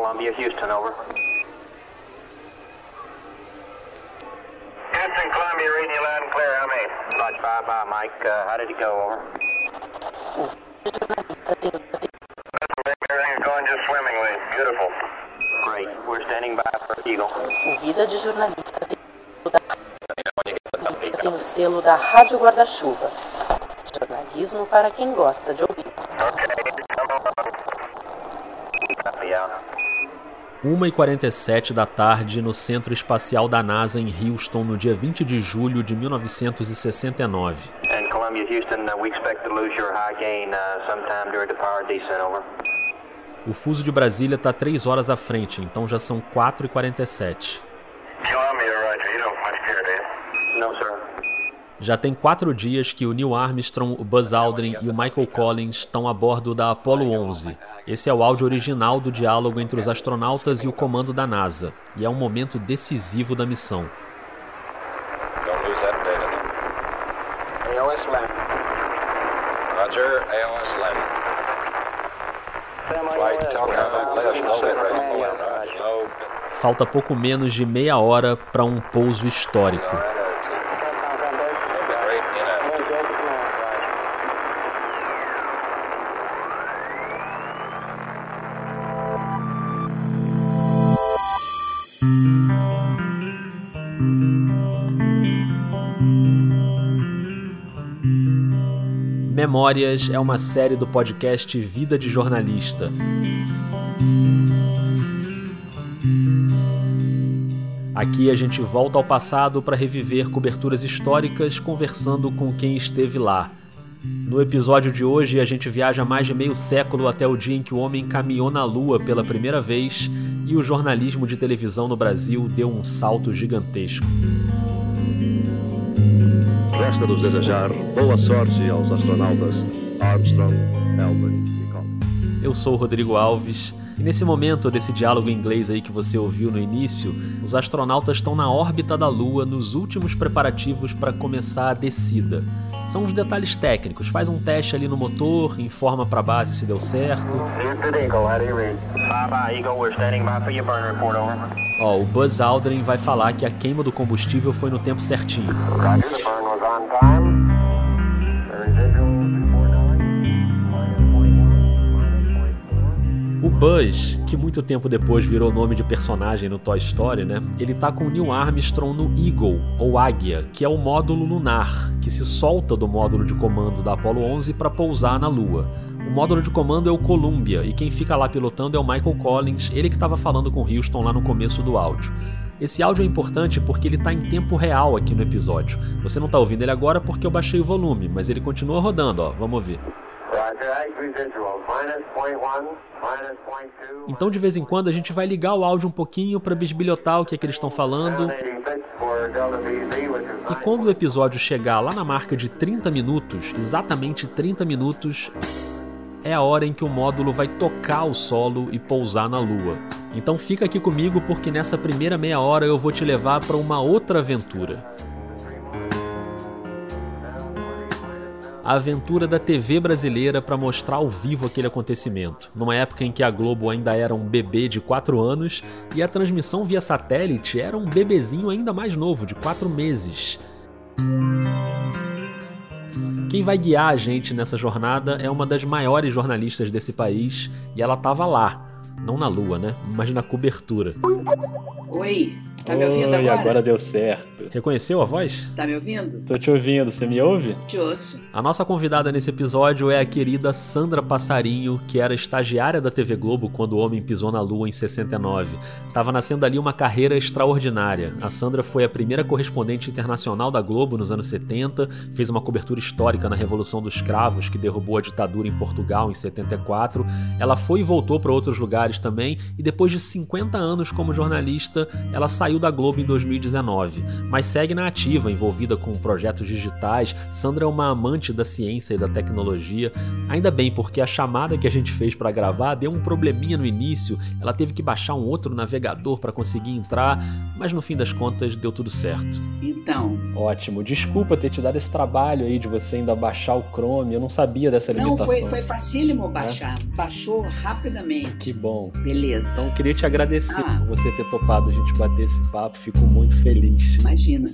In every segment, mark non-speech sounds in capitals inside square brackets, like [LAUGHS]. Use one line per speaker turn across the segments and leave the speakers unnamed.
Columbia, Houston, over.
Houston, Columbia, reading you loud and clear. How many?
Lodge 5 by Mike. Uh, how did it go, over?
Everything's going just swimmingly. Beautiful.
Great. We're standing by for Eagle.
O Vida de Jornalista tem o da- tem o selo da Rádio Guarda-Chuva. Jornalismo para quem gosta de ouvir.
Copy out.
1h47 da tarde no Centro Espacial da NASA em Houston, no dia 20 de julho de 1969.
And Columbia, Houston, uh, uh.
O fuso de Brasília está 3 horas à frente, então já são 4h47.
Columbia, Roger. You don't much care, do you?
No, sir.
Já tem quatro dias que o Neil Armstrong, o Buzz Aldrin e o Michael Collins estão a bordo da Apollo 11. Esse é o áudio original do diálogo entre os astronautas e o comando da NASA, e é um momento decisivo da missão. Falta pouco menos de meia hora para um pouso histórico. Memórias é uma série do podcast Vida de Jornalista. Aqui a gente volta ao passado para reviver coberturas históricas conversando com quem esteve lá. No episódio de hoje, a gente viaja mais de meio século até o dia em que o homem caminhou na Lua pela primeira vez e o jornalismo de televisão no Brasil deu um salto gigantesco.
Resta-nos desejar boa sorte aos astronautas Armstrong, Aldrin e Collins.
Eu sou o Rodrigo Alves e nesse momento desse diálogo em inglês aí que você ouviu no início, os astronautas estão na órbita da Lua nos últimos preparativos para começar a descida. São os detalhes técnicos, faz um teste ali no motor, informa para a base se deu certo.
Houston, Eagle, how do you read? 5 by Eagle, we're standing by for your burn report, over.
Ó, o Buzz Aldrin vai falar que a queima do combustível foi no tempo certinho. O Buzz, que muito tempo depois virou nome de personagem no Toy Story, né? Ele tá com o Neil Armstrong no Eagle, ou Águia, que é o módulo lunar, que se solta do módulo de comando da Apollo 11 para pousar na Lua. O módulo de comando é o Columbia, e quem fica lá pilotando é o Michael Collins, ele que estava falando com Houston lá no começo do áudio. Esse áudio é importante porque ele está em tempo real aqui no episódio. Você não está ouvindo ele agora porque eu baixei o volume, mas ele continua rodando, ó. Vamos ouvir.
Roger, eight residuals, minus 0.1, minus 0.2.
Então de vez em quando a gente vai ligar o áudio um pouquinho para bisbilhotar o que é que eles estão falando.
786 for Delta VZ, which is
E quando o episódio chegar lá na marca de 30 minutos, exatamente 30 minutos, é a hora em que o módulo vai tocar o solo e pousar na Lua. Então fica aqui comigo porque nessa primeira meia hora eu vou te levar para uma outra aventura. A aventura da TV brasileira para mostrar ao vivo aquele acontecimento, numa época em que a Globo ainda era um bebê de 4 anos e a transmissão via satélite era um bebezinho ainda mais novo, de 4 meses. Quem vai guiar a gente nessa jornada é uma das maiores jornalistas desse país e ela tava lá, não na lua, né? Mas na cobertura.
Oi, tá me ouvindo
Oi,
agora?
deu certo.
Reconheceu a voz?
Tá me ouvindo?
Tô te ouvindo, você me ouve?
Te ouço.
A nossa convidada nesse episódio é a querida Sandra Passarinho, que era estagiária da TV Globo quando o homem pisou na lua em 69. Tava nascendo ali uma carreira extraordinária. A Sandra foi a primeira correspondente internacional da Globo nos anos 70, fez uma cobertura histórica na Revolução dos Cravos, que derrubou a ditadura em Portugal em 74. Ela foi e voltou para outros lugares também, e depois de 50 anos como jornalista, ela saiu saiu da Globo em 2019, mas segue na ativa, envolvida com projetos digitais. Sandra é uma amante da ciência e da tecnologia. Ainda bem, porque a chamada que a gente fez para gravar deu um probleminha no início, ela teve que baixar um outro navegador para conseguir entrar, mas no fim das contas deu tudo certo.
Então,
Ótimo, desculpa ter te dado esse trabalho aí de você ainda baixar o Chrome, eu não sabia dessa
não,
limitação.
foi, foi facílimo baixar. Baixou rapidamente.
Que bom.
Beleza.
Então eu queria te agradecer
Ah.
por você ter topado a gente bater esse papo, fico muito feliz.
Imagina.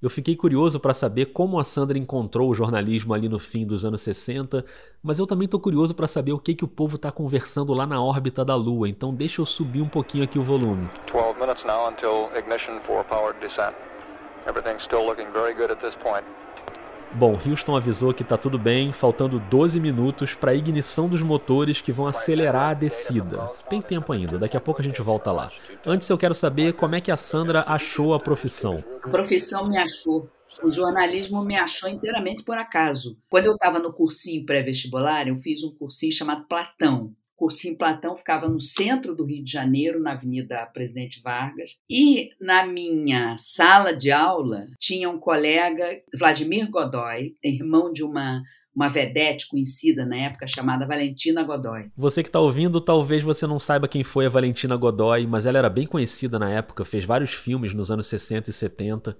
Eu fiquei curioso para saber como a Sandra encontrou o jornalismo ali no fim dos anos 60, mas eu também tô curioso para saber o que que o povo tá conversando lá na órbita da Lua, então deixa eu subir um pouquinho aqui o volume.
12 minutes now until ignition for powered descent. Everything's still looking very good at this point.
Bom, Houston avisou que tá tudo bem, faltando 12 minutos para a ignição dos motores que vão acelerar a descida. Tem tempo ainda, daqui a pouco a gente volta lá. Antes eu quero saber como é que a Sandra achou a profissão.
A profissão me achou. O jornalismo me achou inteiramente por acaso. Quando eu estava no cursinho pré-vestibular, eu fiz um cursinho chamado Platão. O cursinho Platão ficava no centro do Rio de Janeiro, na Avenida Presidente Vargas. E na minha sala de aula tinha um colega, Vladimir Godoy, irmão de uma, uma vedete conhecida na época chamada Valentina Godoy.
Você que tá ouvindo, talvez você não saiba quem foi a Valentina Godoy, mas ela era bem conhecida na época, fez vários filmes nos anos 60 e 70.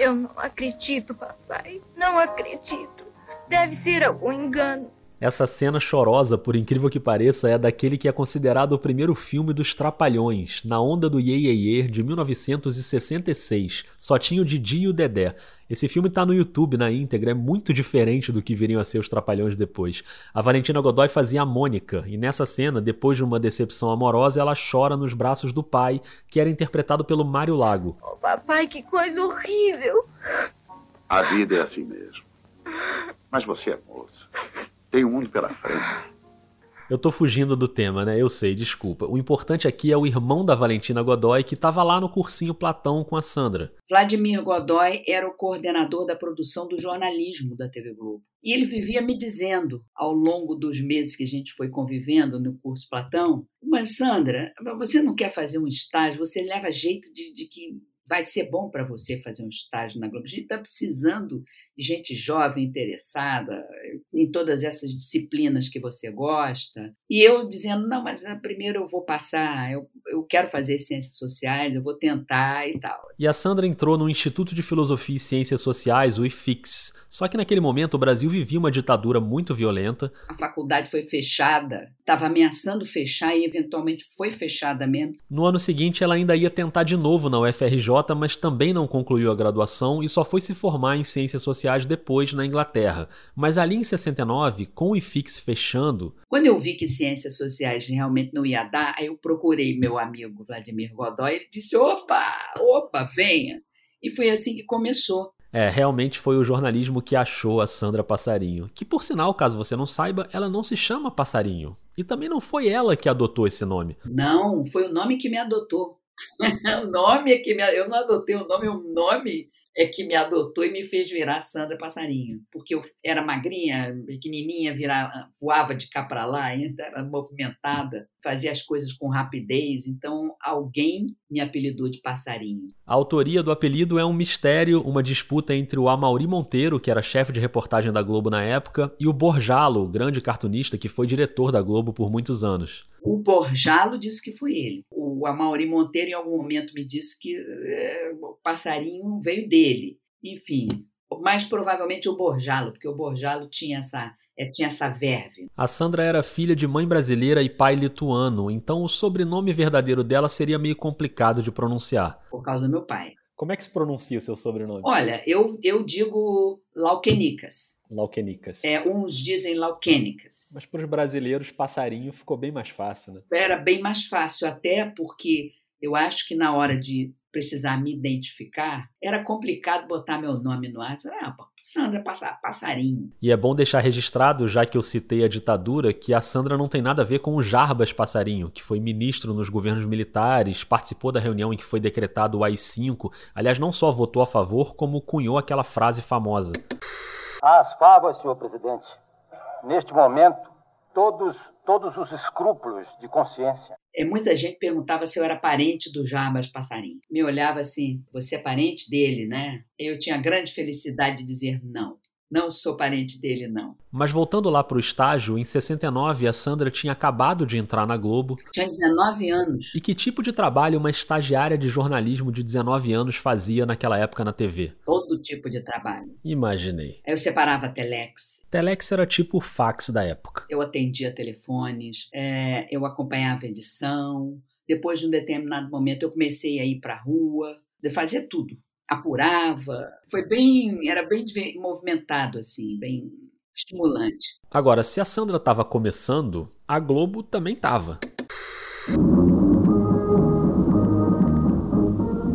Eu não acredito, papai. Não acredito. Deve ser algum engano.
Essa cena chorosa, por incrível que pareça, é daquele que é considerado o primeiro filme dos Trapalhões, na onda do Ye Ye Ye, de 1966. Só tinha o Didi e o Dedé. Esse filme tá no YouTube na íntegra, é muito diferente do que viriam a ser os Trapalhões depois. A Valentina Godoy fazia a Mônica, e nessa cena, depois de uma decepção amorosa, ela chora nos braços do pai, que era interpretado pelo Mário Lago.
Oh, papai, que coisa horrível.
A vida é assim mesmo. Mas você é moça. Tem um mundo pela frente.
Eu tô fugindo do tema, né? Eu sei, desculpa. O importante aqui é o irmão da Valentina Godoy, que tava lá no cursinho Platão com a Sandra.
Vladimir Godoy era o coordenador da produção do jornalismo da TV Globo. E ele vivia me dizendo, ao longo dos meses que a gente foi convivendo no curso Platão, mas Sandra, você não quer fazer um estágio, você leva jeito de, de que vai ser bom para você fazer um estágio na Globo. A gente está precisando gente jovem, interessada em todas essas disciplinas que você gosta. E eu dizendo, não, mas ah, primeiro eu vou passar, eu, eu quero fazer ciências sociais, eu vou tentar e tal.
E a Sandra entrou no Instituto de Filosofia e Ciências Sociais, o IFIX. Só que naquele momento o Brasil vivia uma ditadura muito violenta.
A faculdade foi fechada, estava ameaçando fechar e eventualmente foi fechada mesmo.
No ano seguinte ela ainda ia tentar de novo na UFRJ, mas também não concluiu a graduação e só foi se formar em Ciências Sociais depois na Inglaterra. Mas ali em 69, com o IFIX fechando.
Quando eu vi que ciências sociais realmente não ia dar, aí eu procurei meu amigo Vladimir Godoy. Ele disse: opa, opa, venha. E foi assim que começou.
É, realmente foi o jornalismo que achou a Sandra Passarinho. Que, por sinal, caso você não saiba, ela não se chama Passarinho. E também não foi ela que adotou esse nome.
Não, foi o nome que me adotou. [LAUGHS] o nome é que me. Eu não adotei o nome, o nome é que me adotou e me fez virar Sandra Passarinho, porque eu era magrinha, pequenininha, virava, voava de cá para lá, ainda era movimentada, fazia as coisas com rapidez, então alguém me apelidou de Passarinho.
A autoria do apelido é um mistério, uma disputa entre o Amauri Monteiro, que era chefe de reportagem da Globo na época, e o Borjalo, o grande cartunista que foi diretor da Globo por muitos anos.
O Borjalo disse que foi ele. O Amauri Monteiro, em algum momento, me disse que é, o passarinho veio dele. Enfim, mais provavelmente o Borjalo, porque o Borjalo tinha essa, é, tinha essa verve.
A Sandra era filha de mãe brasileira e pai lituano, então o sobrenome verdadeiro dela seria meio complicado de pronunciar.
Por causa do meu pai.
Como é que se pronuncia seu sobrenome?
Olha, eu, eu digo Lauquenicas.
Lauquenicas.
É, uns dizem Lauquenicas.
Mas para os brasileiros, passarinho ficou bem mais fácil, né?
Era bem mais fácil, até porque eu acho que na hora de precisar me identificar, era complicado botar meu nome no ar. Ah, Sandra Passarinho.
E é bom deixar registrado, já que eu citei a ditadura, que a Sandra não tem nada a ver com o Jarbas Passarinho, que foi ministro nos governos militares, participou da reunião em que foi decretado o AI-5. Aliás, não só votou a favor, como cunhou aquela frase famosa.
As favas, senhor presidente. Neste momento, todos, todos os escrúpulos de consciência
muita gente perguntava se eu era parente do Jarbas Passarinho. Me olhava assim, você é parente dele, né? Eu tinha grande felicidade de dizer não. Não sou parente dele, não.
Mas voltando lá para o estágio, em 69 a Sandra tinha acabado de entrar na Globo.
Tinha 19 anos.
E que tipo de trabalho uma estagiária de jornalismo de 19 anos fazia naquela época na TV?
Todo tipo de trabalho.
Imaginei.
Eu separava telex.
Telex era tipo o fax da época.
Eu atendia telefones, é, eu acompanhava edição. Depois de um determinado momento, eu comecei a ir para a rua, de fazer tudo apurava. Foi bem, era bem movimentado assim, bem estimulante.
Agora, se a Sandra estava começando, a Globo também estava.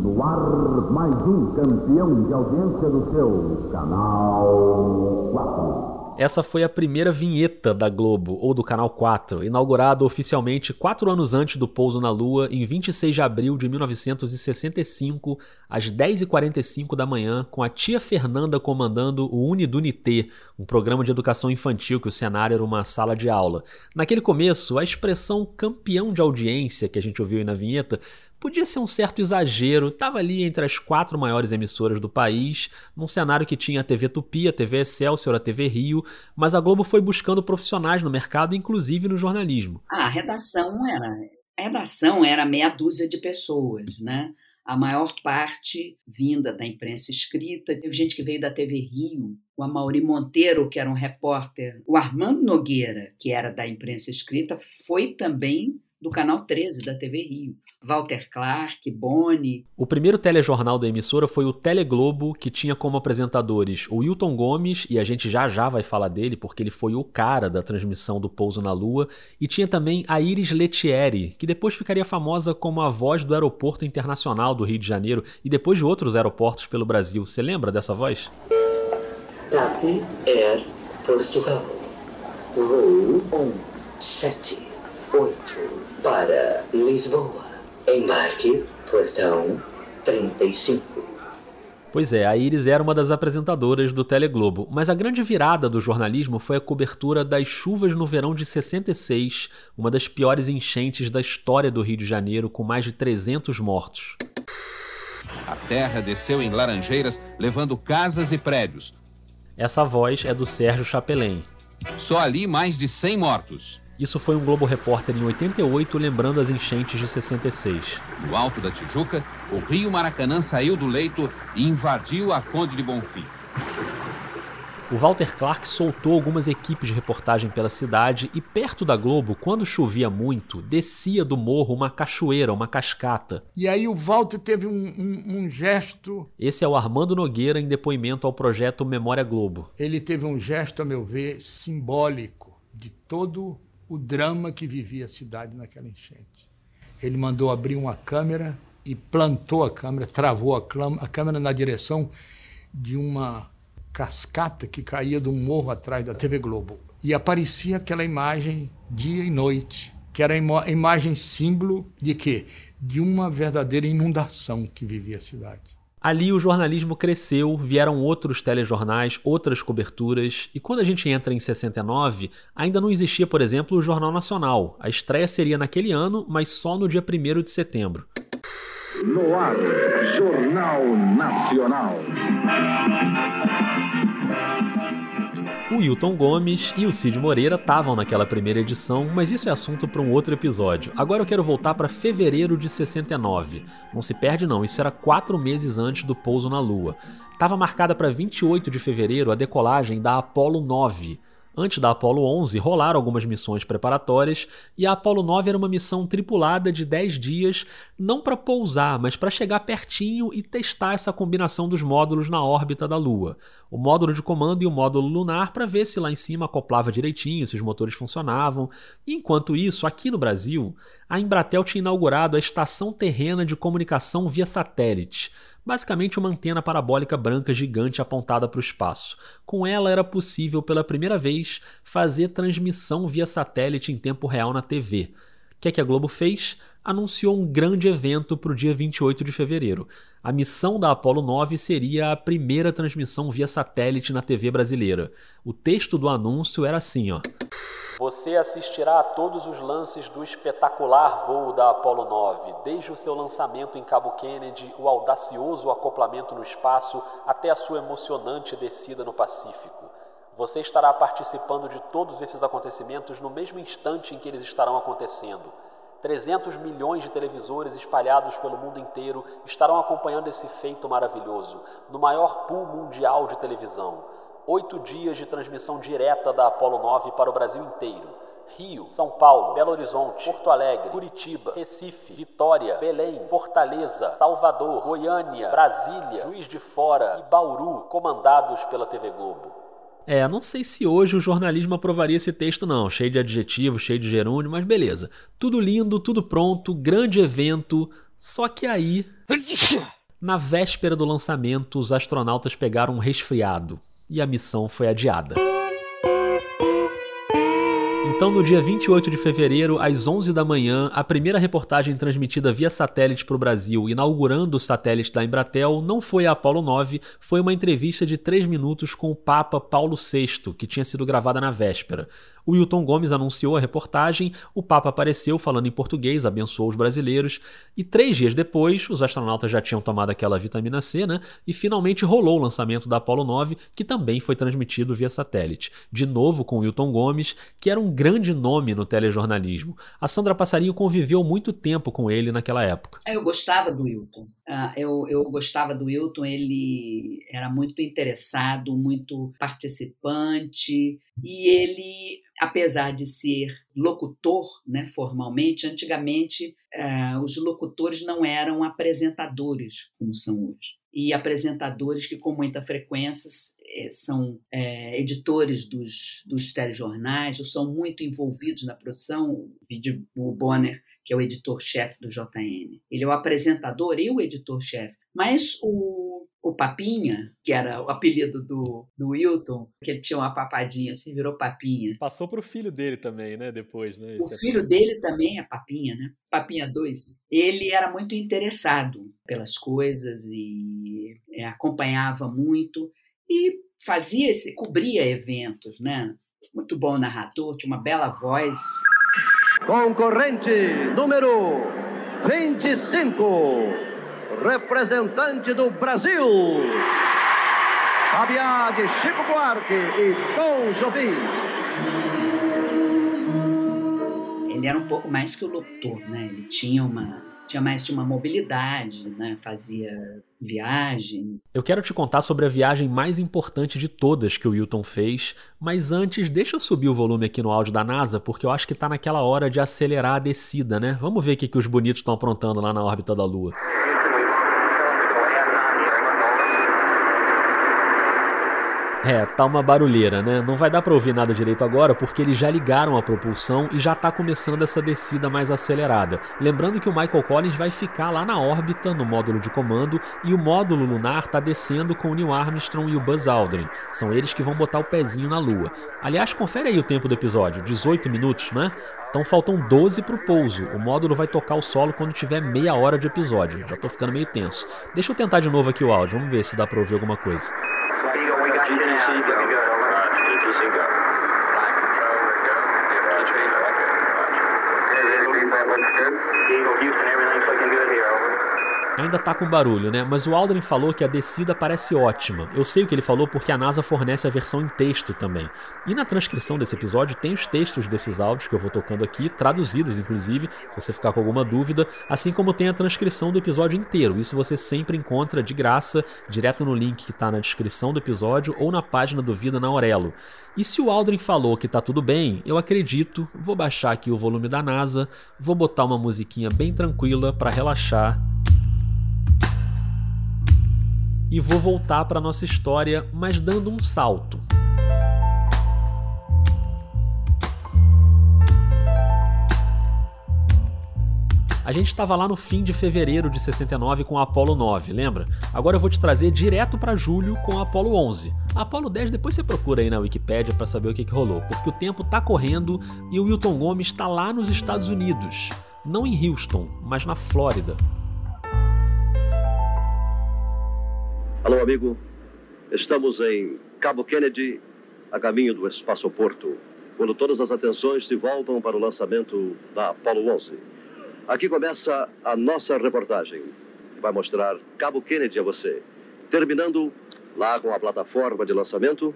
No ar, mais um campeão de audiência do seu canal 4.
Essa foi a primeira vinheta da Globo, ou do Canal 4, inaugurada oficialmente quatro anos antes do pouso na Lua, em 26 de abril de 1965, às 10h45 da manhã, com a tia Fernanda comandando o Unidunité, um programa de educação infantil que o cenário era uma sala de aula. Naquele começo, a expressão campeão de audiência que a gente ouviu aí na vinheta podia ser um certo exagero, estava ali entre as quatro maiores emissoras do país, num cenário que tinha a TV Tupi, a TV Excelsior, a TV Rio, mas a Globo foi buscando profissionais no mercado, inclusive no jornalismo.
Ah, a redação era, a redação era meia dúzia de pessoas, né? A maior parte vinda da imprensa escrita. Teve gente que veio da TV Rio, o Amaury Monteiro, que era um repórter, o Armando Nogueira, que era da imprensa escrita, foi também do Canal 13 da TV Rio. Walter Clark, Boni.
O primeiro telejornal da emissora foi o Teleglobo, que tinha como apresentadores o Wilton Gomes, e a gente já já vai falar dele porque ele foi o cara da transmissão do Pouso na Lua, e tinha também a Iris Letieri, que depois ficaria famosa como a voz do Aeroporto Internacional do Rio de Janeiro e depois de outros aeroportos pelo Brasil. Você lembra dessa voz?
TAP Air Portugal. Voo 178 para Lisboa. Embarque, portão 35.
Pois é, a Iris era uma das apresentadoras do Teleglobo, mas a grande virada do jornalismo foi a cobertura das chuvas no verão de 66, uma das piores enchentes da história do Rio de Janeiro, com mais de 300 mortos.
A terra desceu em Laranjeiras, levando casas e prédios.
Essa voz é do Sérgio Chapelin.
Só ali mais de 100 mortos.
Isso foi um Globo Repórter em 88, lembrando as enchentes de 66.
No alto da Tijuca, o rio Maracanã saiu do leito e invadiu a Conde de Bonfim.
O Walter Clark soltou algumas equipes de reportagem pela cidade e perto da Globo, quando chovia muito, descia do morro uma cachoeira, uma cascata.
E aí o Walter teve um, um, um gesto.
Esse é o Armando Nogueira em depoimento ao projeto Memória Globo.
Ele teve um gesto, a meu ver, simbólico de todo o drama que vivia a cidade naquela enchente. Ele mandou abrir uma câmera e plantou a câmera, travou a, a câmera na direção de uma cascata que caía do morro atrás da TV Globo. E aparecia aquela imagem dia e noite, que era a imagem símbolo de quê? De uma verdadeira inundação que vivia a cidade.
Ali o jornalismo cresceu, vieram outros telejornais, outras coberturas, e quando a gente entra em 69, ainda não existia, por exemplo, o Jornal Nacional. A estreia seria naquele ano, mas só no dia 1 de setembro.
No ar, Jornal Nacional.
O Hilton Gomes e o Cid Moreira estavam naquela primeira edição, mas isso é assunto para um outro episódio. Agora eu quero voltar para fevereiro de 69. Não se perde não, isso era quatro meses antes do pouso na Lua. Estava marcada para 28 de fevereiro a decolagem da Apollo 9, Antes da Apollo 11, rolaram algumas missões preparatórias e a Apollo 9 era uma missão tripulada de 10 dias, não para pousar, mas para chegar pertinho e testar essa combinação dos módulos na órbita da Lua. O módulo de comando e o módulo lunar para ver se lá em cima acoplava direitinho, se os motores funcionavam. Enquanto isso, aqui no Brasil, a Embratel tinha inaugurado a Estação Terrena de Comunicação via Satélite basicamente uma antena parabólica branca gigante apontada para o espaço. Com ela era possível pela primeira vez fazer transmissão via satélite em tempo real na TV. O que é que a Globo fez? Anunciou um grande evento para o dia 28 de fevereiro. A missão da Apollo 9 seria a primeira transmissão via satélite na TV brasileira. O texto do anúncio era assim, ó. Você assistirá a todos os lances do espetacular voo da Apollo 9, desde o seu lançamento em Cabo Kennedy, o audacioso acoplamento no espaço, até a sua emocionante descida no Pacífico. Você estará participando de todos esses acontecimentos no mesmo instante em que eles estarão acontecendo. 300 milhões de televisores espalhados pelo mundo inteiro estarão acompanhando esse feito maravilhoso, no maior pool mundial de televisão. Oito dias de transmissão direta da Apollo 9 para o Brasil inteiro. Rio, São Paulo, Belo Horizonte, Porto Alegre, Curitiba, Recife, Vitória, Belém, Fortaleza, Salvador, Goiânia, Brasília, Juiz de Fora e Bauru, comandados pela TV Globo. É, não sei se hoje o jornalismo aprovaria esse texto, não. Cheio de adjetivos, cheio de gerúndio, mas beleza. Tudo lindo, tudo pronto, grande evento. Só que aí. Na véspera do lançamento, os astronautas pegaram um resfriado e a missão foi adiada. Então, no dia 28 de fevereiro, às 11 da manhã, a primeira reportagem transmitida via satélite para o Brasil, inaugurando o satélite da Embratel, não foi a Apollo 9, foi uma entrevista de 3 minutos com o Papa Paulo VI, que tinha sido gravada na véspera. O Wilton Gomes anunciou a reportagem, o Papa apareceu falando em português, abençoou os brasileiros, e três dias depois, os astronautas já tinham tomado aquela vitamina C, né? E finalmente rolou o lançamento da Apollo 9, que também foi transmitido via satélite. De novo com o Wilton Gomes, que era um grande nome no telejornalismo. A Sandra Passarinho conviveu muito tempo com ele naquela época.
Eu gostava do Wilton. Ah, eu, eu gostava do Wilton, ele era muito interessado, muito participante, e ele apesar de ser locutor, né, formalmente, antigamente eh, os locutores não eram apresentadores como são hoje. E apresentadores que, com muita frequência, eh, são é, editores dos, dos telejornais ou são muito envolvidos na produção. O Bonner, que é o editor-chefe do JN. Ele é o apresentador e o editor-chefe. Mas o o Papinha, que era o apelido do, do Wilton, que ele tinha uma papadinha assim, virou Papinha.
Passou pro filho dele também, né? Depois, né?
o filho dele também é Papinha, né? Papinha 2. Ele era muito interessado pelas coisas e é, acompanhava muito e fazia esse, cobria eventos, né? Muito bom narrador, tinha uma bela voz.
Concorrente número 25 representante do Brasil. Fabiá de Chico Buarque e Tom Jobim.
Ele era um pouco mais que o locutor, né? Ele tinha uma tinha mais de uma mobilidade, né? fazia viagens.
Eu quero te contar sobre a viagem mais importante de todas que o Wilton fez, mas antes deixa eu subir o volume aqui no áudio da NASA, porque eu acho que está naquela hora de acelerar a descida, né? Vamos ver o que, que os bonitos estão aprontando lá na órbita da Lua. É, tá uma barulheira, né? Não vai dar para ouvir nada direito agora porque eles já ligaram a propulsão e já tá começando essa descida mais acelerada. Lembrando que o Michael Collins vai ficar lá na órbita, no módulo de comando, e o módulo lunar tá descendo com o Neil Armstrong e o Buzz Aldrin. São eles que vão botar o pezinho na Lua. Aliás, confere aí o tempo do episódio, 18 minutos, né? Então faltam 12 pro pouso. O módulo vai tocar o solo quando tiver meia hora de episódio. Já tô ficando meio tenso. Deixa eu tentar de novo aqui o áudio, vamos ver se dá pra ouvir alguma coisa. GTC, go. Roger, GTC, go. Line control, we're go. Get Roger, okay, Roger. that looks good. Eagle, Houston, everything's looking good here, over. Ainda tá com barulho, né? Mas o Aldrin falou que a descida parece ótima. Eu sei o que ele falou porque a NASA fornece a versão em texto também. E na transcrição desse episódio tem os textos desses áudios que eu vou tocando aqui, traduzidos inclusive, se você ficar com alguma dúvida, assim como tem a transcrição do episódio inteiro. Isso você sempre encontra de graça, direto no link que está na descrição do episódio ou na página do Vida na Aurelo. E se o Aldrin falou que tá tudo bem, eu acredito, vou baixar aqui o volume da NASA, vou botar uma musiquinha bem tranquila para relaxar e vou voltar para nossa história, mas dando um salto. A gente estava lá no fim de fevereiro de 69 com a Apollo 9, lembra? Agora eu vou te trazer direto para julho com a Apollo 11. A Apollo 10 depois você procura aí na Wikipedia para saber o que, que rolou, porque o tempo tá correndo e o Wilton Gomes está lá nos Estados Unidos, não em Houston, mas na Flórida.
Alô, amigo. Estamos em Cabo Kennedy, a caminho do espaço-porto. quando todas as atenções se voltam para o lançamento da Apollo 11. Aqui começa a nossa reportagem, que vai mostrar Cabo Kennedy a você, terminando lá com a plataforma de lançamento,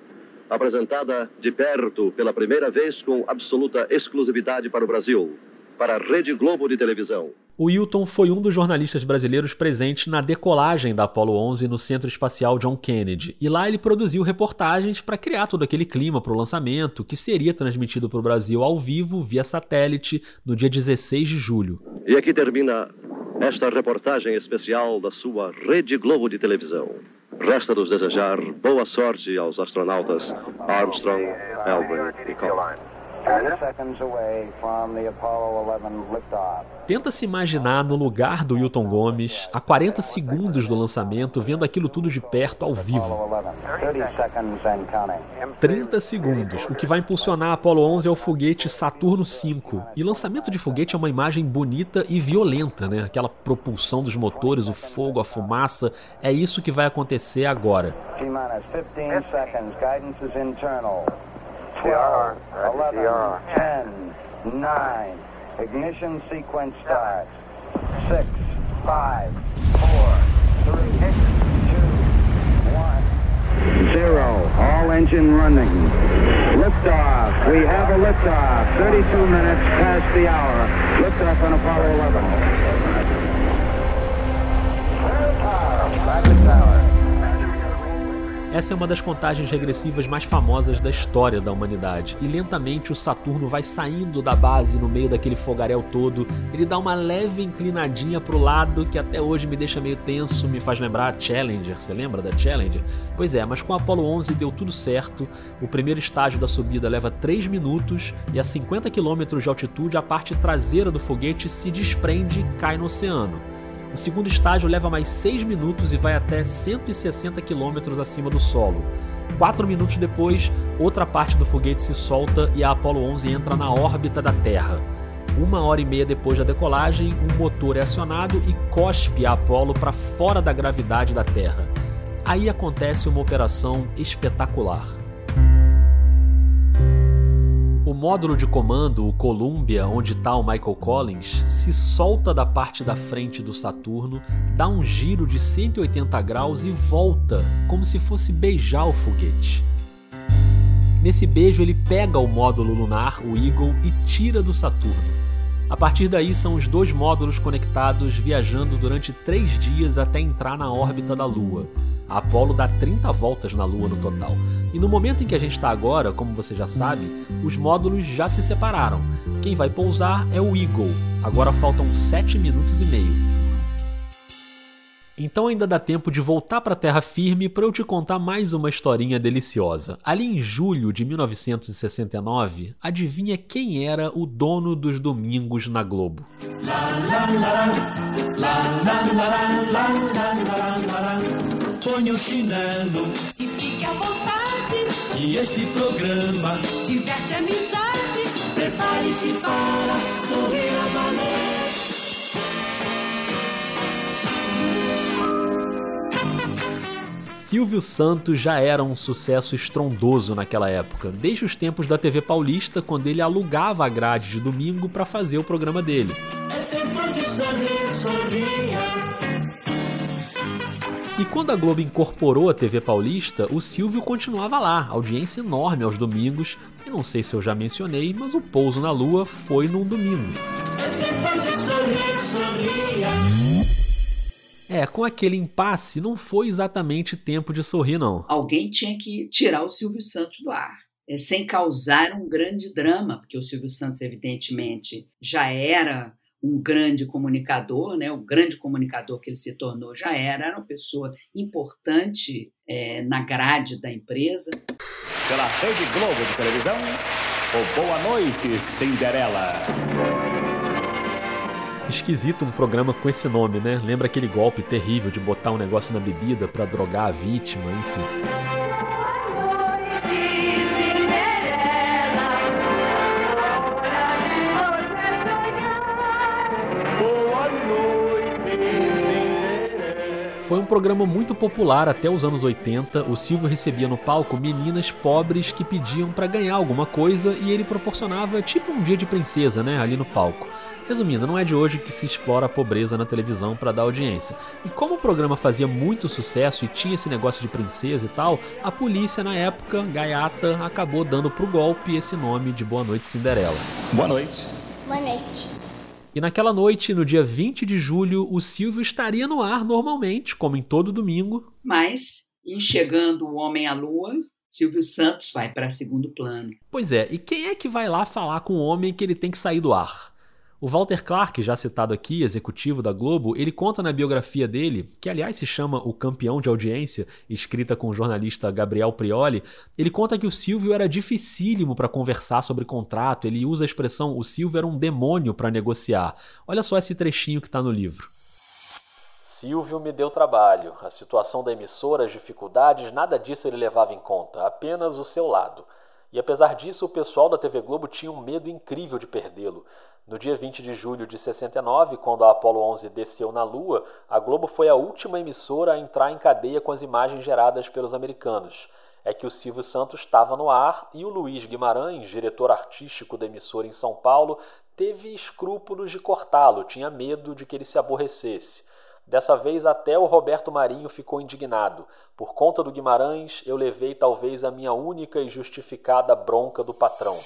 apresentada de perto pela primeira vez com absoluta exclusividade para o Brasil, para a Rede Globo de televisão.
O Wilton foi um dos jornalistas brasileiros presentes na decolagem da Apollo 11 no Centro Espacial John Kennedy, e lá ele produziu reportagens para criar todo aquele clima para o lançamento, que seria transmitido para o Brasil ao vivo via satélite no dia 16 de julho.
E aqui termina esta reportagem especial da sua Rede Globo de televisão. Resta-nos desejar boa sorte aos astronautas Armstrong, Aldrin e Collins.
Tenta se imaginar no lugar do Wilton Gomes, a 40 segundos do lançamento, vendo aquilo tudo de perto, ao vivo. 30 segundos. O que vai impulsionar a Apollo 11 é o foguete Saturno V. E lançamento de foguete é uma imagem bonita e violenta, né? Aquela propulsão dos motores, o fogo, a fumaça. É isso que vai acontecer agora.
CRR. 11, 10, 9, ignition sequence starts. 6, 5, 4, 3, 2, 1. Zero. All engine running. Liftoff. We have a liftoff. 32 minutes past the hour. Liftoff on Apollo 11. Back to tower.
Essa é uma das contagens regressivas mais famosas da história da humanidade. E lentamente o Saturno vai saindo da base no meio daquele fogaréu todo. Ele dá uma leve inclinadinha pro lado que até hoje me deixa meio tenso, me faz lembrar a Challenger. Você lembra da Challenger? Pois é, mas com Apollo 11 deu tudo certo. O primeiro estágio da subida leva 3 minutos e a 50 km de altitude a parte traseira do foguete se desprende e cai no oceano. O segundo estágio leva mais 6 minutos e vai até 160 km acima do solo. Quatro minutos depois, outra parte do foguete se solta e a Apollo 11 entra na órbita da Terra. Uma hora e meia depois da decolagem, um motor é acionado e cospe a Apollo para fora da gravidade da Terra. Aí acontece uma operação espetacular. Módulo de comando, o Columbia, onde está o Michael Collins, se solta da parte da frente do Saturno, dá um giro de 180 graus e volta, como se fosse beijar o foguete. Nesse beijo, ele pega o módulo lunar, o Eagle, e tira do Saturno. A partir daí, são os dois módulos conectados viajando durante três dias até entrar na órbita da Lua. A Apollo dá 30 voltas na Lua no total. E no momento em que a gente está agora, como você já sabe, os módulos já se separaram. Quem vai pousar é o Eagle. Agora faltam 7 minutos e meio. Então ainda dá tempo de voltar para a terra firme para eu te contar mais uma historinha deliciosa. Ali em julho de 1969, adivinha quem era o dono dos domingos na Globo?
Põe o chinelo e fique à vontade. E este programa diverte amizade. Prepare-se para sorrir a valer.
Silvio Santos já era um sucesso estrondoso naquela época, desde os tempos da TV Paulista, quando ele alugava a grade de domingo para fazer o programa dele.
É
E quando a Globo incorporou a TV Paulista, o Silvio continuava lá, audiência enorme aos domingos. E não sei se eu já mencionei, mas o Pouso na Lua foi num domingo. É com aquele impasse, não foi exatamente tempo de sorrir, não.
Alguém tinha que tirar o Silvio Santos do ar. É, sem causar um grande drama, porque o Silvio Santos, evidentemente, já era um grande comunicador, né? o grande comunicador que ele se tornou já era, era uma pessoa importante é, na grade da empresa.
Pela Rede Globo de televisão, o Boa Noite, Cinderela.
Esquisito um programa com esse nome, né? Lembra aquele golpe terrível de botar um negócio na bebida para drogar a vítima, enfim. Foi um programa muito popular até os anos 80. O Silvio recebia no palco meninas pobres que pediam para ganhar alguma coisa e ele proporcionava tipo um dia de princesa, né, ali no palco. Resumindo, não é de hoje que se explora a pobreza na televisão para dar audiência. E como o programa fazia muito sucesso e tinha esse negócio de princesa e tal, a polícia na época, gaiata, acabou dando pro golpe esse nome de Boa Noite Cinderela.
Boa noite.
Boa noite.
E naquela noite, no dia 20 de julho, o Silvio estaria no ar normalmente, como em todo domingo.
Mas, em chegando o Homem à Lua, Silvio Santos vai para segundo plano.
Pois é, e quem é que vai lá falar com o homem que ele tem que sair do ar? O Walter Clark, já citado aqui, executivo da Globo, ele conta na biografia dele, que aliás se chama O Campeão de Audiência, escrita com o jornalista Gabriel Prioli, ele conta que o Silvio era dificílimo para conversar sobre contrato, ele usa a expressão o Silvio era um demônio para negociar. Olha só esse trechinho que está no livro. Silvio me deu trabalho. A situação da emissora, as dificuldades, nada disso ele levava em conta, apenas o seu lado. E apesar disso, o pessoal da TV Globo tinha um medo incrível de perdê-lo. No dia 20 de julho de 69, quando a Apollo 11 desceu na Lua, a Globo foi a última emissora a entrar em cadeia com as imagens geradas pelos americanos. É que o Silvio Santos estava no ar e o Luiz Guimarães, diretor artístico da emissora em São Paulo, teve escrúpulos de cortá-lo, tinha medo de que ele se aborrecesse. Dessa vez, até o Roberto Marinho ficou indignado. Por conta do Guimarães, eu levei talvez a minha única e justificada bronca do patrão.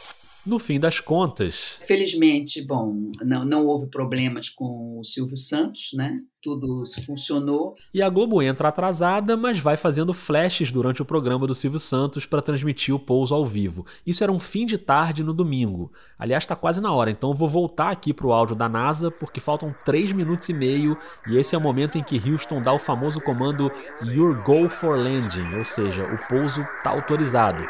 No fim das contas.
Felizmente, bom, não, não houve problemas com o Silvio Santos, né? Tudo funcionou.
E a Globo entra atrasada, mas vai fazendo flashes durante o programa do Silvio Santos para transmitir o pouso ao vivo. Isso era um fim de tarde no domingo. Aliás, está quase na hora, então eu vou voltar aqui para o áudio da NASA, porque faltam 3 minutos e meio, e esse é o momento em que Houston dá o famoso comando Your Go for Landing, ou seja, o pouso está autorizado.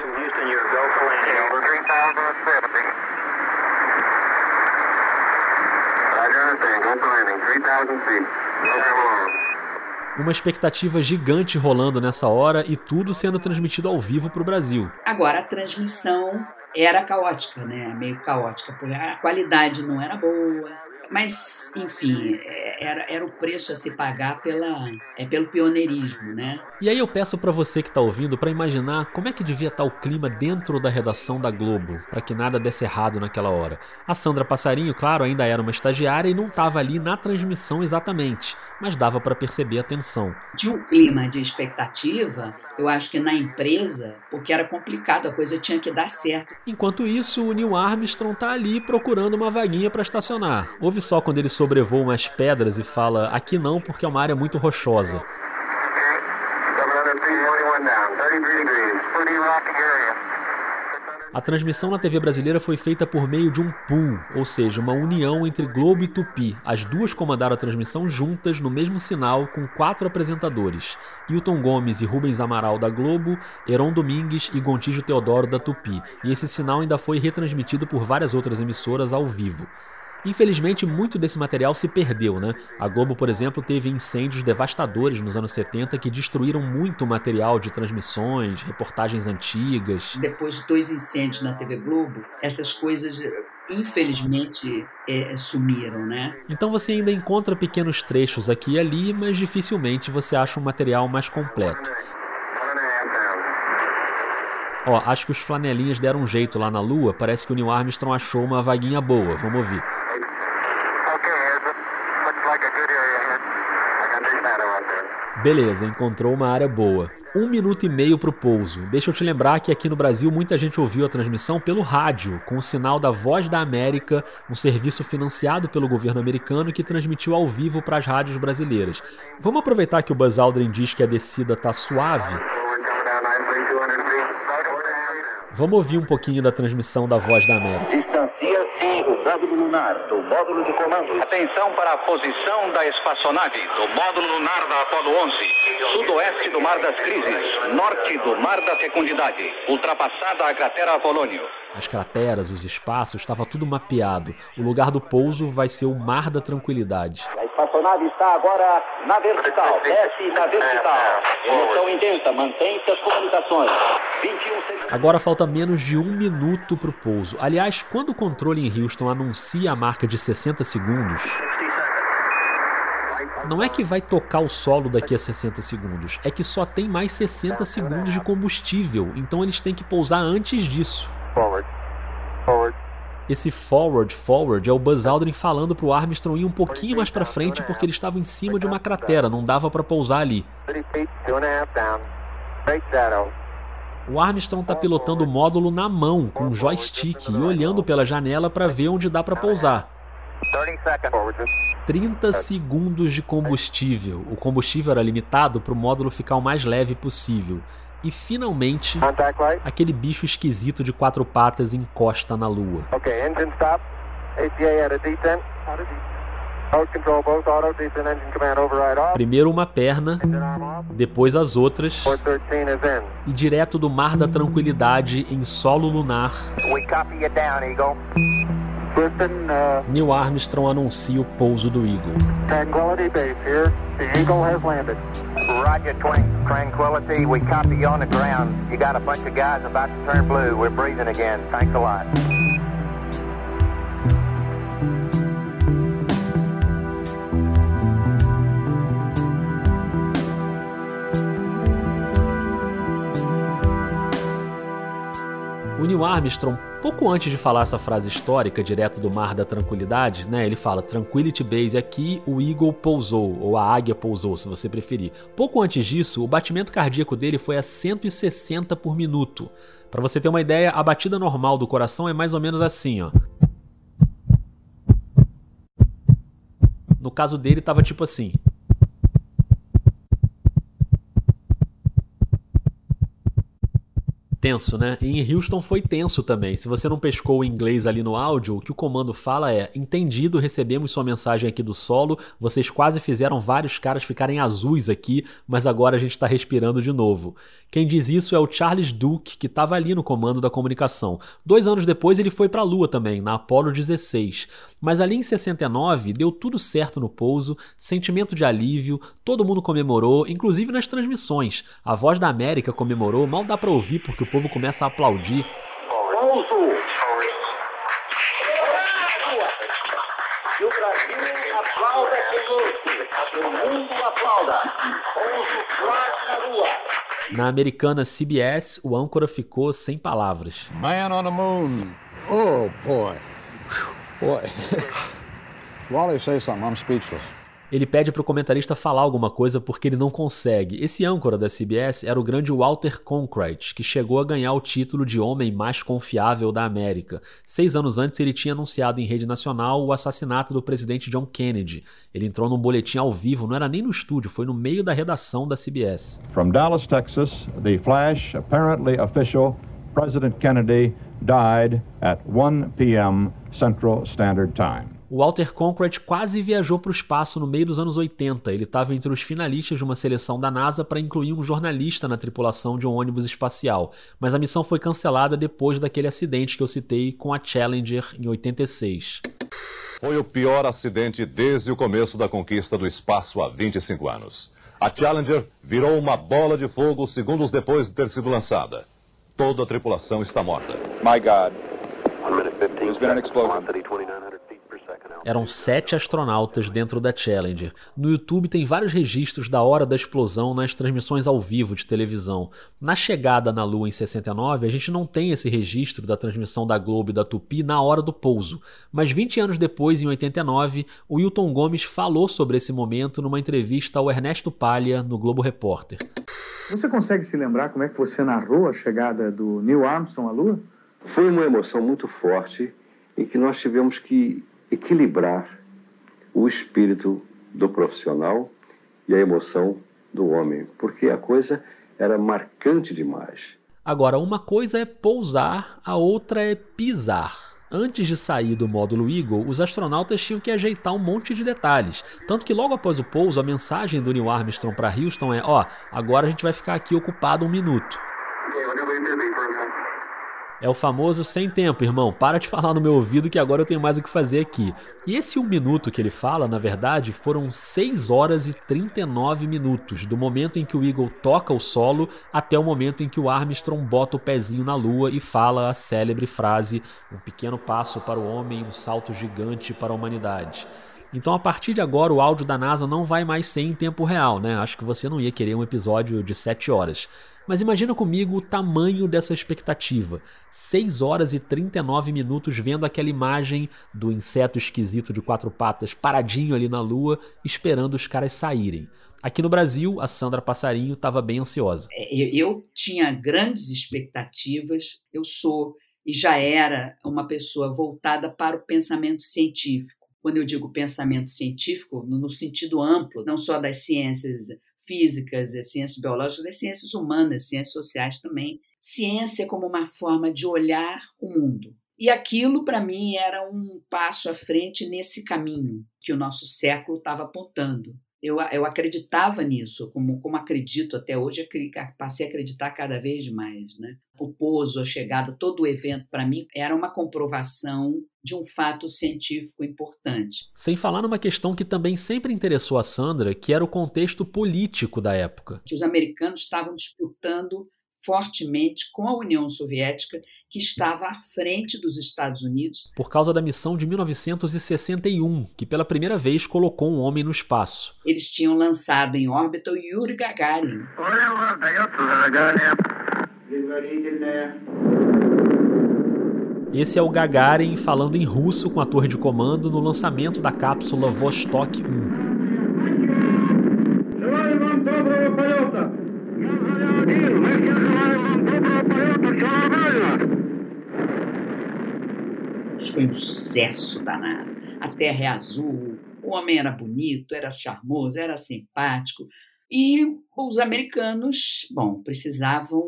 Uma expectativa gigante rolando nessa hora e tudo sendo transmitido ao vivo para o Brasil.
Agora, a transmissão era caótica, né? Meio caótica, porque a qualidade não era boa, mas, enfim, é, era, era o preço a se pagar pela, é, pelo pioneirismo, né?
E aí eu peço para você que está ouvindo para imaginar como é que devia estar tá o clima dentro da redação da Globo, para que nada desse errado naquela hora. A Sandra Passarinho, claro, ainda era uma estagiária e não estava ali na transmissão exatamente, mas dava para perceber a tensão.
Tinha um clima de expectativa, eu acho que na empresa, porque era complicado, a coisa tinha que dar certo.
Enquanto isso, o Neil Armstrong está ali procurando uma vaguinha para estacionar. Houve só quando ele sobrevoa umas pedras e fala: aqui não, porque é uma área muito rochosa. A transmissão na TV brasileira foi feita por meio de um pool, ou seja, uma união entre Globo e Tupi. As duas comandaram a transmissão juntas no mesmo sinal com quatro apresentadores: Hilton Gomes e Rubens Amaral da Globo, Heron Domingues e Gontijo Teodoro da Tupi. E esse sinal ainda foi retransmitido por várias outras emissoras ao vivo. Infelizmente, muito desse material se perdeu, né? A Globo, por exemplo, teve incêndios devastadores nos anos 70 que destruíram muito material de transmissões, reportagens antigas.
Depois de dois incêndios na TV Globo, essas coisas infelizmente é, sumiram, né?
Então você ainda encontra pequenos trechos aqui e ali, mas dificilmente você acha um material mais completo. Ó, acho que os flanelinhas deram um jeito lá na Lua. Parece que o Neil Armstrong achou uma vaguinha boa. Vamos ouvir. Beleza, encontrou uma área boa. Um minuto e meio para o pouso. Deixa eu te lembrar que aqui no Brasil muita gente ouviu a transmissão pelo rádio, com o sinal da Voz da América, um serviço financiado pelo governo americano que transmitiu ao vivo para as rádios brasileiras. Vamos aproveitar que o Buzz Aldrin diz que a descida tá suave. Vamos ouvir um pouquinho da transmissão da Voz da América
módulo lunar do módulo de comando.
Atenção para a posição da espaçonave do módulo lunar da Apollo 11. Sudoeste do Mar das Crises, norte do Mar da Fecundidade, ultrapassada a cratera Apolônio.
As crateras, os espaços, estava tudo mapeado. O lugar do pouso vai ser o Mar da Tranquilidade.
A espaçonave está agora na vertical. Desce na vertical. Emoção intensa. Mantém-se as comunicações. 21
Agora falta menos de um minuto para o pouso. Aliás, quando o controle em Houston anuncia a marca de 60 segundos. não é que vai tocar o solo daqui a 60 segundos, é que só tem mais 60 segundos de combustível, então eles têm que pousar antes disso.
Forward. Forward.
Esse forward, forward é o Buzz Aldrin falando pro Armstrong ir um pouquinho mais para frente porque eles estavam em cima de uma cratera, não dava para pousar ali. O Armstrong está pilotando o módulo na mão, com um joystick, e olhando pela janela para ver onde dá para pousar. 30 segundos de combustível. O combustível era limitado para o módulo ficar o mais leve possível. E finalmente, aquele bicho esquisito de quatro patas encosta na lua. Primeiro uma perna, depois as outras, e direto do Mar da Tranquilidade em solo lunar. Neil Armstrong anuncia o pouso do Eagle.
Tranquility Base here. The Eagle has landed. Roger, Twin. Tranquility, we copy you on the ground. You got a bunch of guys about to turn blue. We're breathing again. Thanks a lot.
Neil Armstrong, pouco antes de falar essa frase histórica direto do Mar da Tranquilidade, né, ele fala Tranquility Base aqui, o Eagle pousou, ou a águia pousou, se você preferir. Pouco antes disso, o batimento cardíaco dele foi a 160 por minuto. Para você ter uma ideia, a batida normal do coração é mais ou menos assim, ó. No caso dele, tava tipo assim. Tenso, né? E em Houston foi tenso também. Se você não pescou o inglês ali no áudio, o que o comando fala é: entendido, recebemos sua mensagem aqui do solo. Vocês quase fizeram vários caras ficarem azuis aqui, mas agora a gente está respirando de novo. Quem diz isso é o Charles Duke, que estava ali no comando da comunicação. Dois anos depois ele foi para a Lua também, na Apollo 16. Mas ali em 69 deu tudo certo no pouso, sentimento de alívio, todo mundo comemorou, inclusive nas transmissões. A Voz da América comemorou, mal dá para ouvir porque o povo começa a aplaudir.
Pouso! Que o Brasil aplauda conosco. O mundo aplauda. Pouso claro na lua.
Na americana CBS, o âncora ficou sem palavras.
Man on the moon. Oh, boy.
Ele pede para o comentarista falar alguma coisa porque ele não consegue. Esse âncora da CBS era o grande Walter Cronkite, que chegou a ganhar o título de homem mais confiável da América. Seis anos antes, ele tinha anunciado em rede nacional o assassinato do presidente John Kennedy. Ele entrou num boletim ao vivo, não era nem no estúdio, foi no meio da redação da CBS.
From Dallas, Texas, the flash, apparently official, President Kennedy died at 1 p.m. Central Standard Time.
O Walter Cronkite quase viajou para o espaço no meio dos anos 80. Ele estava entre os finalistas de uma seleção da NASA para incluir um jornalista na tripulação de um ônibus espacial, mas a missão foi cancelada depois daquele acidente que eu citei com a Challenger em 86.
Foi o pior acidente desde o começo da conquista do espaço há 25 anos. A Challenger virou uma bola de fogo segundos depois de ter sido lançada. Toda a tripulação está morta.
My God. There's been an explosion.
Eram sete astronautas dentro da Challenger. No YouTube tem vários registros da hora da explosão nas transmissões ao vivo de televisão. Na chegada na Lua em 69, a gente não tem esse registro da transmissão da Globo e da Tupi na hora do pouso. Mas 20 anos depois, em 89, o Hilton Gomes falou sobre esse momento numa entrevista ao Ernesto Palha no Globo Repórter.
Você consegue se lembrar como é que você narrou a chegada do Neil Armstrong à Lua?
Foi uma emoção muito forte em que nós tivemos que equilibrar o espírito do profissional e a emoção do homem, porque a coisa era marcante demais.
Agora, uma coisa é pousar, a outra é pisar. Antes de sair do módulo Eagle, os astronautas tinham que ajeitar um monte de detalhes. Tanto que logo após o pouso, a mensagem do Neil Armstrong para Houston é: ó, agora a gente vai ficar aqui ocupado um minuto. É o famoso sem tempo, irmão. Para de falar no meu ouvido que agora eu tenho mais o que fazer aqui. E esse um minuto que ele fala, na verdade, foram 6 horas e 39 minutos, do momento em que o Eagle toca o solo até o momento em que o Armstrong bota o pezinho na lua e fala a célebre frase: Um pequeno passo para o homem, um salto gigante para a humanidade. Então a partir de agora o áudio da NASA não vai mais ser em tempo real, né? Acho que você não ia querer um episódio de 7 horas. Mas imagina comigo o tamanho dessa expectativa. 6 horas e 39 minutos vendo aquela imagem do inseto esquisito de quatro patas paradinho ali na lua, esperando os caras saírem. Aqui no Brasil, a Sandra Passarinho estava bem ansiosa.
É, eu, eu tinha grandes expectativas. Eu sou e já era uma pessoa voltada para o pensamento científico. Quando eu digo pensamento científico, no sentido amplo, não só das ciências físicas, das ciências biológicas, das ciências humanas, ciências sociais também. Ciência como uma forma de olhar o mundo. E aquilo, para mim, era um passo à frente nesse caminho que o nosso século estava apontando. Eu, eu acreditava nisso, como, como acredito até hoje, passei a acreditar cada vez mais. Né? O pouso, a chegada, todo o evento, para mim, era uma comprovação de um fato científico importante.
Sem falar numa questão que também sempre interessou a Sandra, que era o contexto político da época.
Que os americanos estavam disputando fortemente com a União Soviética, que estava à frente dos Estados Unidos.
Por causa da missão de 1961, que pela primeira vez colocou um homem no espaço.
Eles tinham lançado em órbita o Yuri Gagarin.
Esse é o Gagarin falando em russo com a torre de comando no lançamento da cápsula Vostok 1.
Foi um sucesso danado. A Terra é azul, o homem era bonito, era charmoso, era simpático. E os americanos, bom, precisavam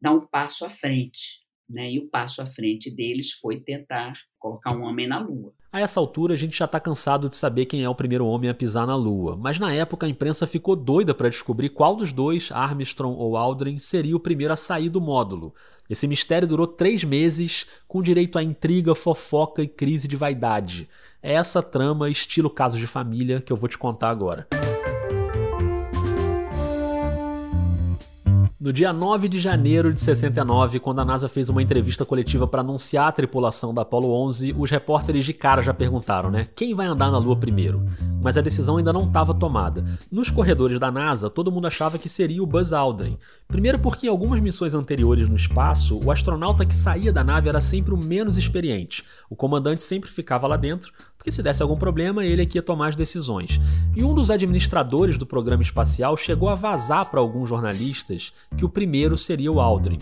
dar um passo à frente. Né? E o passo à frente deles foi tentar colocar um homem na Lua.
A essa altura a gente já está cansado de saber quem é o primeiro homem a pisar na Lua, mas na época a imprensa ficou doida para descobrir qual dos dois, Armstrong ou Aldrin, seria o primeiro a sair do módulo. Esse mistério durou três meses, com direito a intriga, fofoca e crise de vaidade. É essa trama, estilo casos de família, que eu vou te contar agora. No dia 9 de janeiro de 69, quando a NASA fez uma entrevista coletiva para anunciar a tripulação da Apollo 11, os repórteres de cara já perguntaram, né? Quem vai andar na Lua primeiro? Mas a decisão ainda não estava tomada. Nos corredores da NASA, todo mundo achava que seria o Buzz Aldrin. Primeiro porque em algumas missões anteriores no espaço, o astronauta que saía da nave era sempre o menos experiente. O comandante sempre ficava lá dentro, porque se desse algum problema, ele é que ia tomar as decisões. E um dos administradores do programa espacial chegou a vazar para alguns jornalistas que o primeiro seria o Aldrin.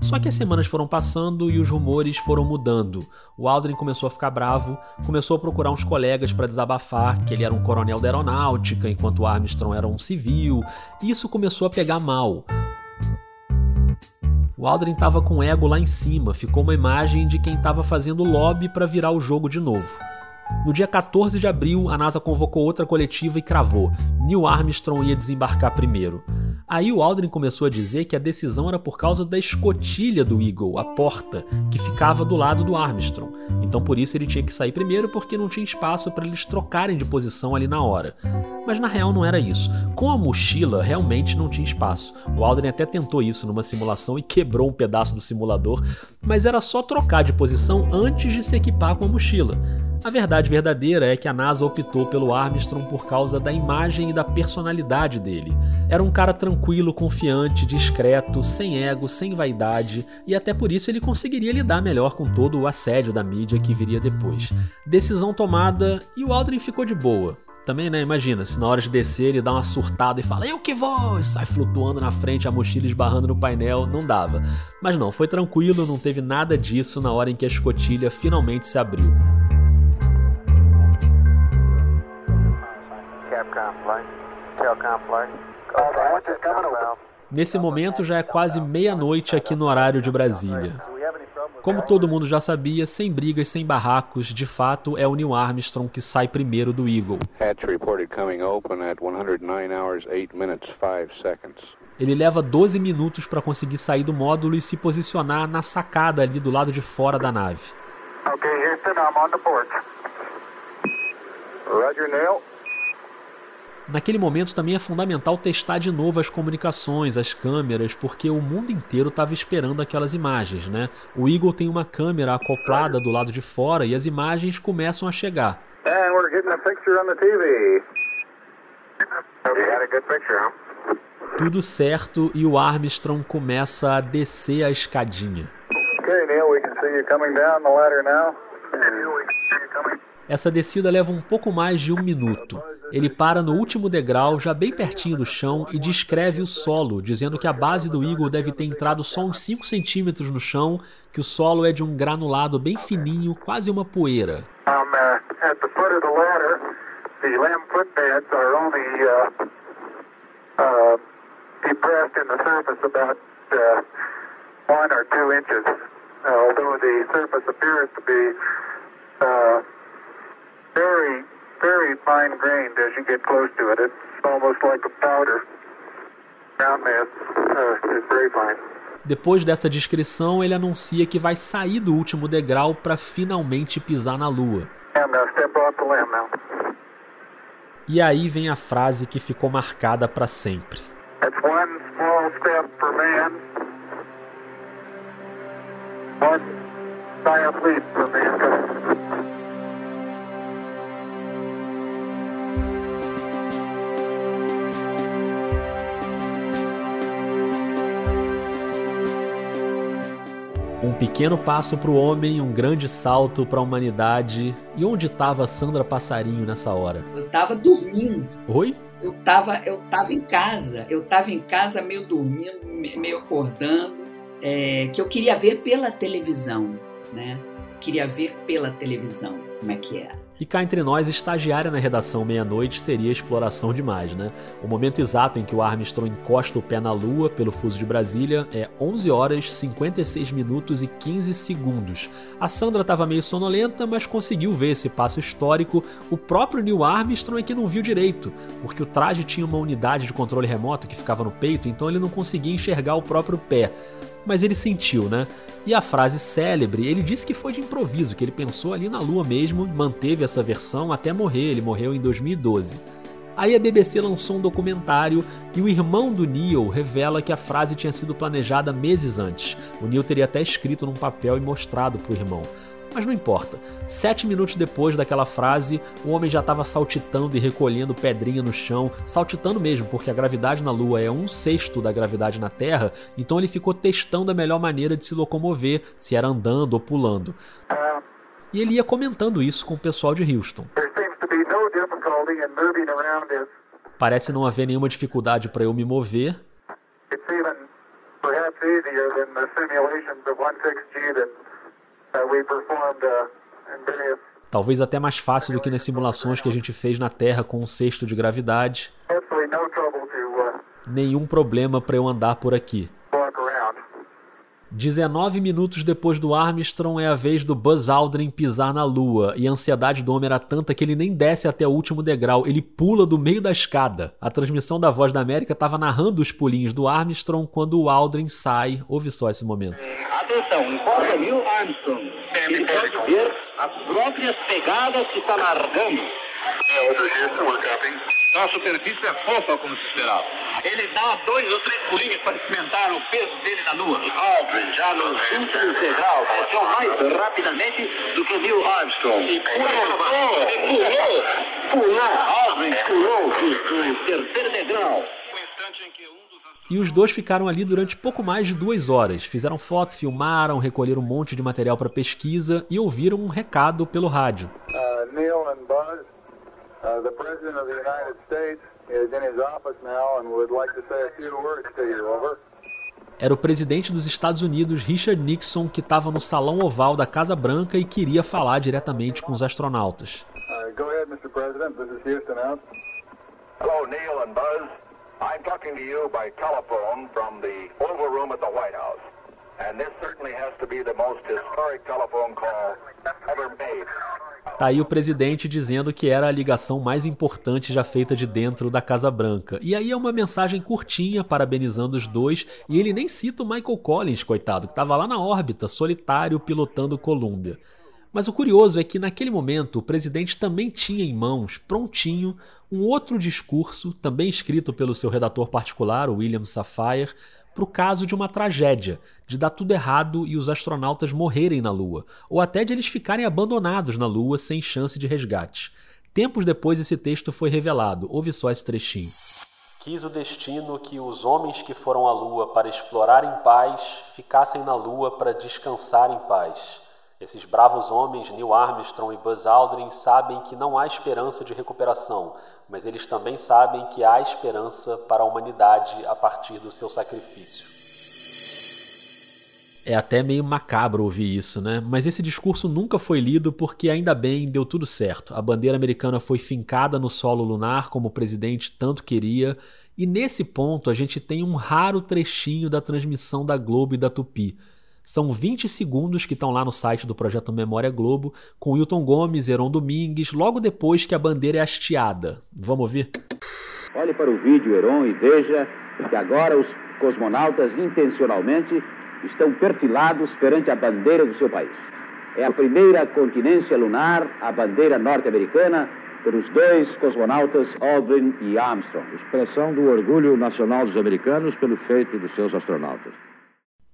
Só que as semanas foram passando e os rumores foram mudando. O Aldrin começou a ficar bravo, começou a procurar uns colegas para desabafar que ele era um coronel da aeronáutica, enquanto Armstrong era um civil. E isso começou a pegar mal. O Aldrin estava com ego lá em cima, ficou uma imagem de quem estava fazendo lobby para virar o jogo de novo. No dia 14 de abril, a NASA convocou outra coletiva e cravou: Neil Armstrong ia desembarcar primeiro. Aí o Aldrin começou a dizer que a decisão era por causa da escotilha do Eagle, a porta, que ficava do lado do Armstrong. Então por isso ele tinha que sair primeiro porque não tinha espaço para eles trocarem de posição ali na hora. Mas na real não era isso. Com a mochila realmente não tinha espaço. O Aldrin até tentou isso numa simulação e quebrou um pedaço do simulador, mas era só trocar de posição antes de se equipar com a mochila. A verdade verdadeira é que a NASA optou pelo Armstrong por causa da imagem e da personalidade dele. Era um cara tranquilo, confiante, discreto, sem ego, sem vaidade, e até por isso ele conseguiria lidar melhor com todo o assédio da mídia que viria depois. Decisão tomada e o Aldrin ficou de boa. Também, né? Imagina, se na hora de descer ele dá uma surtada e fala, eu que vou! E sai flutuando na frente, a mochila esbarrando no painel, não dava. Mas não, foi tranquilo, não teve nada disso na hora em que a escotilha finalmente se abriu. Nesse momento já é quase meia-noite aqui no horário de Brasília. Como todo mundo já sabia, sem brigas, sem barracos, de fato é o Neil Armstrong que sai primeiro do Eagle. Ele leva 12 minutos para conseguir sair do módulo e se posicionar na sacada ali do lado de fora da nave. Okay, Houston, I'm on the porch.
Roger, Neil.
Naquele momento também é fundamental testar de novo as comunicações, as câmeras, porque o mundo inteiro estava esperando aquelas imagens, né? O Eagle tem uma câmera acoplada do lado de fora e as imagens começam a chegar.
And we're getting a picture on the TV. You had a good picture, huh?
Tudo certo e o Armstrong começa a descer a escadinha.
Okay, Neil, we can see you coming down the ladder now.
Essa descida leva um pouco mais de um minuto. Ele para no último degrau, já bem pertinho do chão, e descreve o solo, dizendo que a base do Eagle deve ter entrado só uns 5 centímetros no chão, que o solo é de um granulado bem fininho, quase uma poeira.
One inches, very, very fine grained as you get close to it. It's almost like a powder. Ground mass uh, is very fine.
Depois dessa descrição, ele anuncia que vai sair do último degrau para finalmente pisar na lua. E aí vem a frase que ficou marcada para sempre.
Man,
Um pequeno passo para o homem, um grande salto para a humanidade. E onde estava Sandra Passarinho nessa hora?
Eu estava dormindo.
Oi?
Eu estava eu tava em casa. Eu estava em casa meio dormindo, meio acordando, é, que eu queria ver pela televisão, né? Queria ver pela televisão como é que era.
E cá entre nós, estagiária na redação meia-noite seria exploração demais, né? O momento exato em que o Armstrong encosta o pé na Lua pelo fuso de Brasília é 11 horas 56 minutos e 15 segundos. A Sandra estava meio sonolenta, mas conseguiu ver esse passo histórico. O próprio Neil Armstrong é que não viu direito, porque o traje tinha uma unidade de controle remoto que ficava no peito, então ele não conseguia enxergar o próprio pé mas ele sentiu, né? E a frase célebre, ele disse que foi de improviso, que ele pensou ali na lua mesmo, manteve essa versão até morrer, ele morreu em 2012. Aí a BBC lançou um documentário e o irmão do Neil revela que a frase tinha sido planejada meses antes. O Neil teria até escrito num papel e mostrado pro irmão. Mas não importa. Sete minutos depois daquela frase, o homem já estava saltitando e recolhendo pedrinha no chão, saltitando mesmo, porque a gravidade na Lua é um sexto da gravidade na Terra, então ele ficou testando a melhor maneira de se locomover, se era andando ou pulando. E ele ia comentando isso com o pessoal de Houston. Parece não haver nenhuma dificuldade para eu me mover.
Perhaps easier than the simulations of 16G that
Talvez até mais fácil do que nas simulações que a gente fez na Terra com um cesto de gravidade. Nenhum problema para eu andar por aqui. 19 minutos depois do Armstrong é a vez do Buzz Aldrin pisar na Lua, e a ansiedade do homem era tanta que ele nem desce até o último degrau, ele pula do meio da escada. A transmissão da Voz da América estava narrando os pulinhos do Armstrong quando o Aldrin sai. Ouve só esse momento.
Atenção, informa Neil Armstrong. Ele pode ver as próprias pegadas que está largando.
A superfície é fofa, como se esperava.
Ele dá dois ou três pulinhos para experimentar o peso dele na Lua. Aldrin, já nos últimos degraus, desceu mais rapidamente do que Neil Armstrong. E pulou, pulou, pulou, Aldrin pulou do, do terceiro degrau.
E os dois ficaram ali durante pouco mais de duas horas. Fizeram foto, filmaram, recolheram um monte de material para pesquisa e ouviram um recado pelo rádio.
Uh, Neil and Buzz, uh, the President of the United States is in his office now and would like to say a few words to you. Over.
Era o presidente dos Estados Unidos, Richard Nixon, que estava no salão oval da Casa Branca e queria falar diretamente com os astronautas.
Uh, go ahead, Mr. President. This is Houston out.
Hello, Neil and Buzz. I'm talking to you by telephone from the Oval Room at the White House.
Tá aí o presidente dizendo que era a ligação mais importante já feita de dentro da Casa Branca. E aí é uma mensagem curtinha parabenizando os dois, e ele nem cita o Michael Collins, coitado, que estava lá na órbita, solitário, pilotando Columbia. Mas o curioso é que naquele momento o presidente também tinha em mãos, prontinho, um outro discurso, também escrito pelo seu redator particular, William Safire, para o caso de uma tragédia, de dar tudo errado e os astronautas morrerem na Lua, ou até de eles ficarem abandonados na Lua sem chance de resgate. Tempos depois esse texto foi revelado, ouve só esse trechinho. Quis o destino que os homens que foram à Lua para explorar em paz ficassem na Lua para descansar em paz. Esses bravos homens, Neil Armstrong e Buzz Aldrin, sabem que não há esperança de recuperação, mas eles também sabem que há esperança para a humanidade a partir do seu sacrifício. É até meio macabro ouvir isso, né? Mas esse discurso nunca foi lido porque, ainda bem, deu tudo certo. A bandeira americana foi fincada no solo lunar, como o presidente tanto queria, e nesse ponto a gente tem um raro trechinho da transmissão da Globo e da Tupi. São 20 segundos que estão lá no site do projeto Memória Globo, com Hilton Gomes, Heron Domingues, logo depois que a bandeira é hasteada. Vamos ouvir?
Olhe para o vídeo, Heron, e veja que agora os cosmonautas intencionalmente estão perfilados perante a bandeira do seu país. É a primeira continência lunar, a bandeira norte-americana, pelos dois cosmonautas Aldrin e Armstrong.
Expressão do orgulho nacional dos americanos pelo feito dos seus astronautas.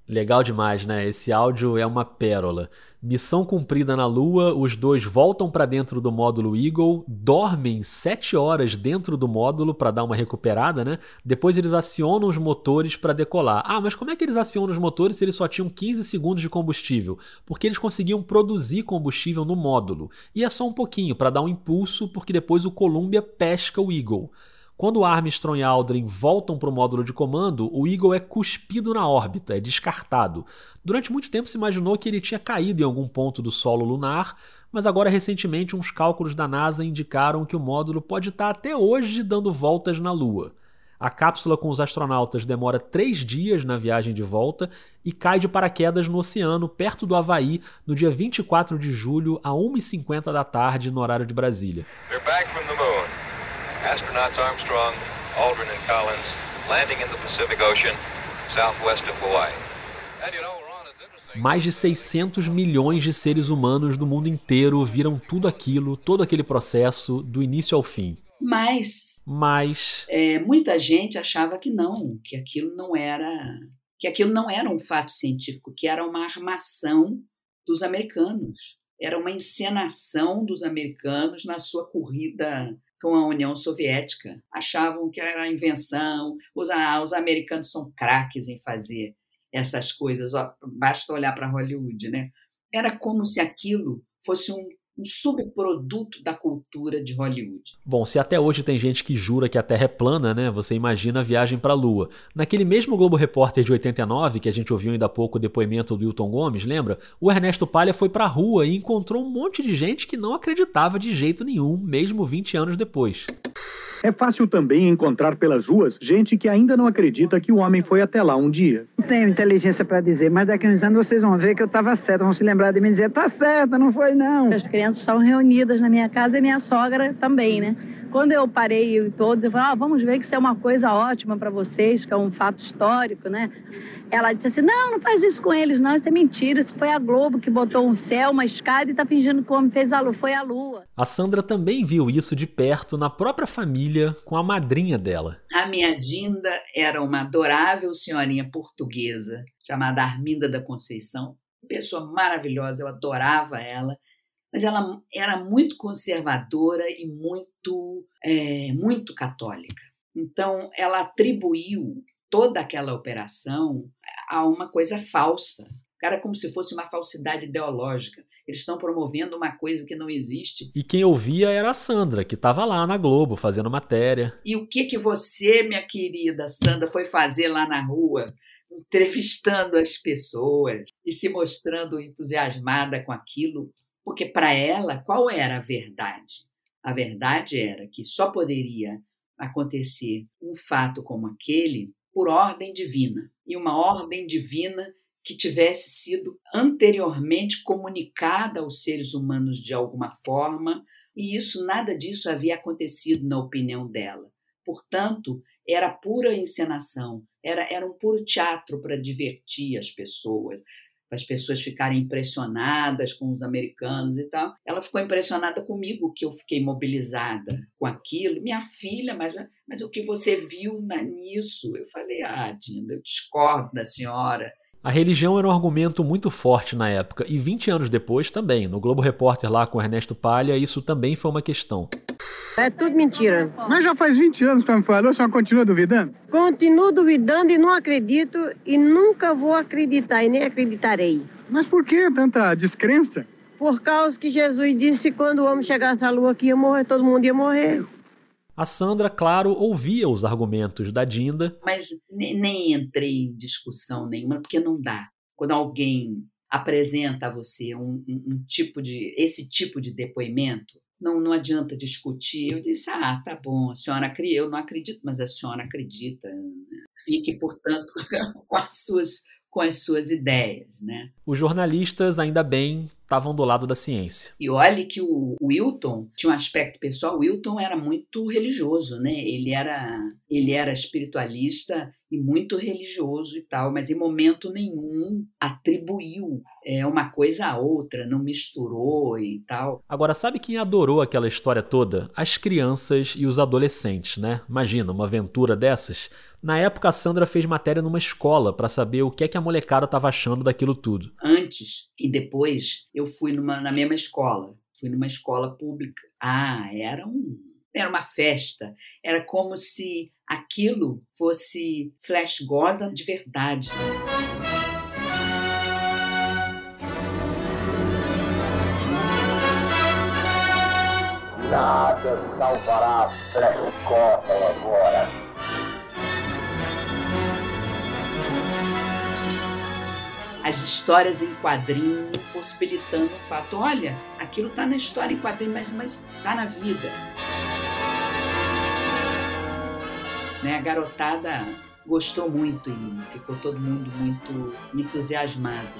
Legal demais, né? Esse áudio é uma pérola. Missão cumprida na Lua, os dois voltam para dentro do módulo Eagle, dormem 7 horas dentro do módulo para dar uma recuperada, né? Depois eles acionam os motores para decolar. Ah, mas como é que eles acionam os motores se eles só tinham 15 segundos de combustível? Porque eles conseguiam produzir combustível no módulo. E é só um pouquinho para dar um impulso, porque depois o Columbia pesca o Eagle. Quando Armstrong e Aldrin voltam para o módulo de comando, o Eagle é cuspido na órbita, é descartado. Durante muito tempo se imaginou que ele tinha caído em algum ponto do solo lunar, mas agora recentemente uns cálculos da NASA indicaram que o módulo pode estar até hoje dando voltas na Lua. A cápsula com os astronautas demora três dias na viagem de volta e cai de paraquedas no oceano, perto do Havaí, no dia 24 de julho, a 1h50 da tarde, no horário de Brasília. Astronauts Armstrong, Aldrin and Collins landing in the Pacific Ocean, southwest of Hawaii. Mais de 600 milhões de seres humanos do mundo inteiro viram tudo aquilo, todo aquele processo, do início ao fim.
Mas,
Mas
é, muita gente achava que não, que aquilo não era, que aquilo não era um fato científico, que era uma armação dos americanos, era uma encenação dos americanos na sua corrida com a União Soviética. Achavam que era invenção, os, ah, os americanos são craques em fazer essas coisas, basta olhar para Hollywood, né? Era como se aquilo fosse um um subproduto da cultura de Hollywood.
Bom, se até hoje tem gente que jura que a Terra é plana, né? Você imagina a viagem para a Lua. Naquele mesmo Globo Repórter de 89, que a gente ouviu ainda há pouco o depoimento do Hilton Gomes, lembra? O Ernesto Palha foi para a rua e encontrou um monte de gente que não acreditava de jeito nenhum, mesmo 20 anos depois.
É fácil também encontrar pelas ruas gente que ainda não acredita que o homem foi até lá um dia.
Não tenho inteligência para dizer, mas daqui a uns anos vocês vão ver que eu estava certa, vão se lembrar de mim e dizer, tá certa, não foi não.
As crianças estavam reunidas na minha casa e minha sogra também, né? Quando eu parei todo, eu falei, ah, vamos ver que isso é uma coisa ótima para vocês, que é um fato histórico, né? Ela disse assim: não, não faz isso com eles, não, isso é mentira. Isso foi a Globo que botou um céu, uma escada e tá fingindo que o homem fez a lua. Foi a lua.
A Sandra também viu isso de perto na própria família com a madrinha dela.
A minha Dinda era uma adorável senhorinha portuguesa chamada Arminda da Conceição. Pessoa maravilhosa, eu adorava ela mas ela era muito conservadora e muito, é, muito católica. Então, ela atribuiu toda aquela operação a uma coisa falsa. Cara, como se fosse uma falsidade ideológica. Eles estão promovendo uma coisa que não existe.
E quem ouvia era a Sandra, que estava lá na Globo fazendo matéria.
E o que que você, minha querida Sandra, foi fazer lá na rua? Entrevistando as pessoas e se mostrando entusiasmada com aquilo porque para ela, qual era a verdade? A verdade era que só poderia acontecer um fato como aquele por ordem divina. E uma ordem divina que tivesse sido anteriormente comunicada aos seres humanos de alguma forma, e isso nada disso havia acontecido na opinião dela. Portanto, era pura encenação, era, era um puro teatro para divertir as pessoas, as pessoas ficarem impressionadas com os americanos e tal. Ela ficou impressionada comigo, que eu fiquei mobilizada com aquilo. Minha filha, mas, mas o que você viu na, nisso? Eu falei, ah, Dinda, eu discordo da senhora.
A religião era um argumento muito forte na época, e 20 anos depois também. No Globo Repórter lá com Ernesto Palha, isso também foi uma questão.
É tudo mentira.
Mas já faz 20 anos que ela me falou, senhora continua duvidando?
Continuo duvidando e não acredito e nunca vou acreditar e nem acreditarei.
Mas por que tanta descrença?
Por causa que Jesus disse que quando o homem chegasse à lua que ia morrer, todo mundo ia morrer.
A Sandra, claro, ouvia os argumentos da Dinda.
Mas nem entrei em discussão nenhuma, porque não dá. Quando alguém apresenta a você um, um, um tipo de esse tipo de depoimento, não, não adianta discutir. Eu disse, ah, tá bom, a senhora acredita, eu não acredito, mas a senhora acredita. Né? Fique, portanto, [LAUGHS] com as suas com as suas ideias, né?
Os jornalistas, ainda bem, estavam do lado da ciência.
E olhe que o Wilton tinha um aspecto pessoal. O Wilton era muito religioso, né? Ele era, ele era espiritualista e muito religioso e tal, mas em momento nenhum atribuiu é, uma coisa a outra, não misturou e tal.
Agora, sabe quem adorou aquela história toda? As crianças e os adolescentes, né? Imagina, uma aventura dessas. Na época, a Sandra fez matéria numa escola para saber o que é que a molecada estava achando daquilo tudo.
Antes e depois, eu fui numa, na mesma escola. Fui numa escola pública. Ah, era um era uma festa. Era como se aquilo fosse Flash Gordon de verdade.
Nada salvará Flash Gordon agora.
As histórias em quadrinho, possibilitando o fato, olha, aquilo está na história em quadrinho, mas está na vida. Né? A garotada gostou muito e ficou todo mundo muito entusiasmado.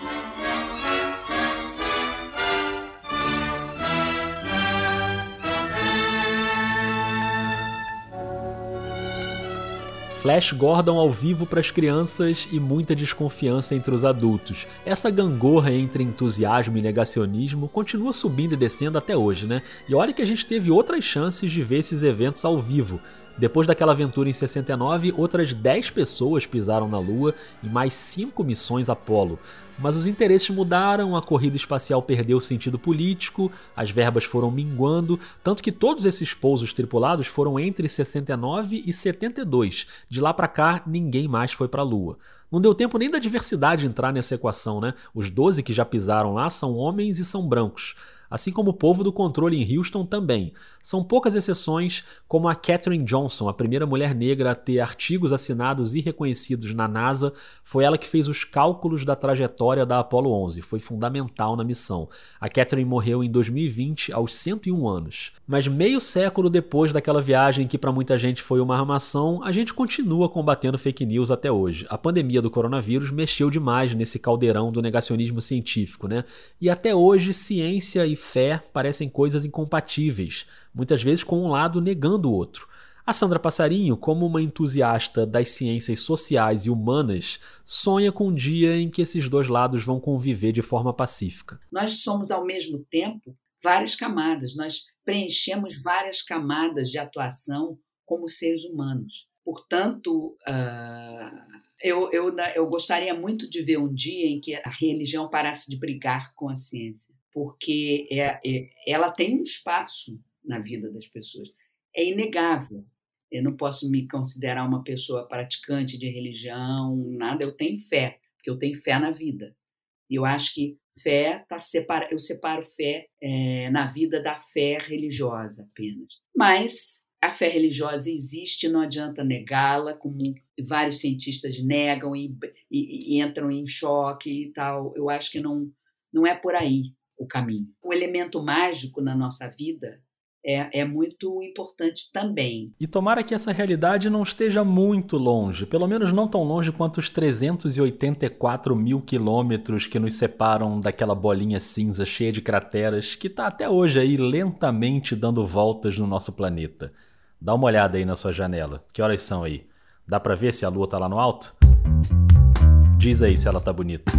Flash Gordon ao vivo para as crianças e muita desconfiança entre os adultos. Essa gangorra entre entusiasmo e negacionismo continua subindo e descendo até hoje, né? E olha que a gente teve outras chances de ver esses eventos ao vivo. Depois daquela aventura em 69, outras 10 pessoas pisaram na Lua em mais 5 missões Apollo. Mas os interesses mudaram, a corrida espacial perdeu o sentido político, as verbas foram minguando, tanto que todos esses pousos tripulados foram entre 69 e 72. De lá para cá, ninguém mais foi para a Lua. Não deu tempo nem da diversidade entrar nessa equação, né? Os 12 que já pisaram lá são homens e são brancos assim como o povo do controle em Houston também. São poucas exceções, como a Katherine Johnson, a primeira mulher negra a ter artigos assinados e reconhecidos na NASA, foi ela que fez os cálculos da trajetória da Apollo 11, foi fundamental na missão. A Katherine morreu em 2020 aos 101 anos. Mas meio século depois daquela viagem que para muita gente foi uma armação, a gente continua combatendo fake news até hoje. A pandemia do coronavírus mexeu demais nesse caldeirão do negacionismo científico, né? E até hoje ciência e fé parecem coisas incompatíveis, muitas vezes com um lado negando o outro. A Sandra Passarinho, como uma entusiasta das ciências sociais e humanas, sonha com um dia em que esses dois lados vão conviver de forma pacífica.
Nós somos, ao mesmo tempo, várias camadas, nós preenchemos várias camadas de atuação como seres humanos. Portanto, uh, eu, eu, eu gostaria muito de ver um dia em que a religião parasse de brigar com a ciência porque é, é, ela tem um espaço na vida das pessoas. É inegável. Eu não posso me considerar uma pessoa praticante de religião, nada. Eu tenho fé, porque eu tenho fé na vida. E eu acho que fé tá separa, eu separo fé é, na vida da fé religiosa apenas. Mas a fé religiosa existe, não adianta negá-la, como vários cientistas negam e, e, e entram em choque e tal. Eu acho que não, não é por aí o caminho. O elemento mágico na nossa vida é, é, muito importante também.
E tomara que essa realidade não esteja muito longe, pelo menos não tão longe quanto os 384 mil quilômetros que nos separam daquela bolinha cinza cheia de crateras que está até hoje aí lentamente dando voltas no nosso planeta. Dá uma olhada aí na sua janela. Que horas são aí? Dá para ver se a lua está lá no alto? Diz aí se ela tá bonita.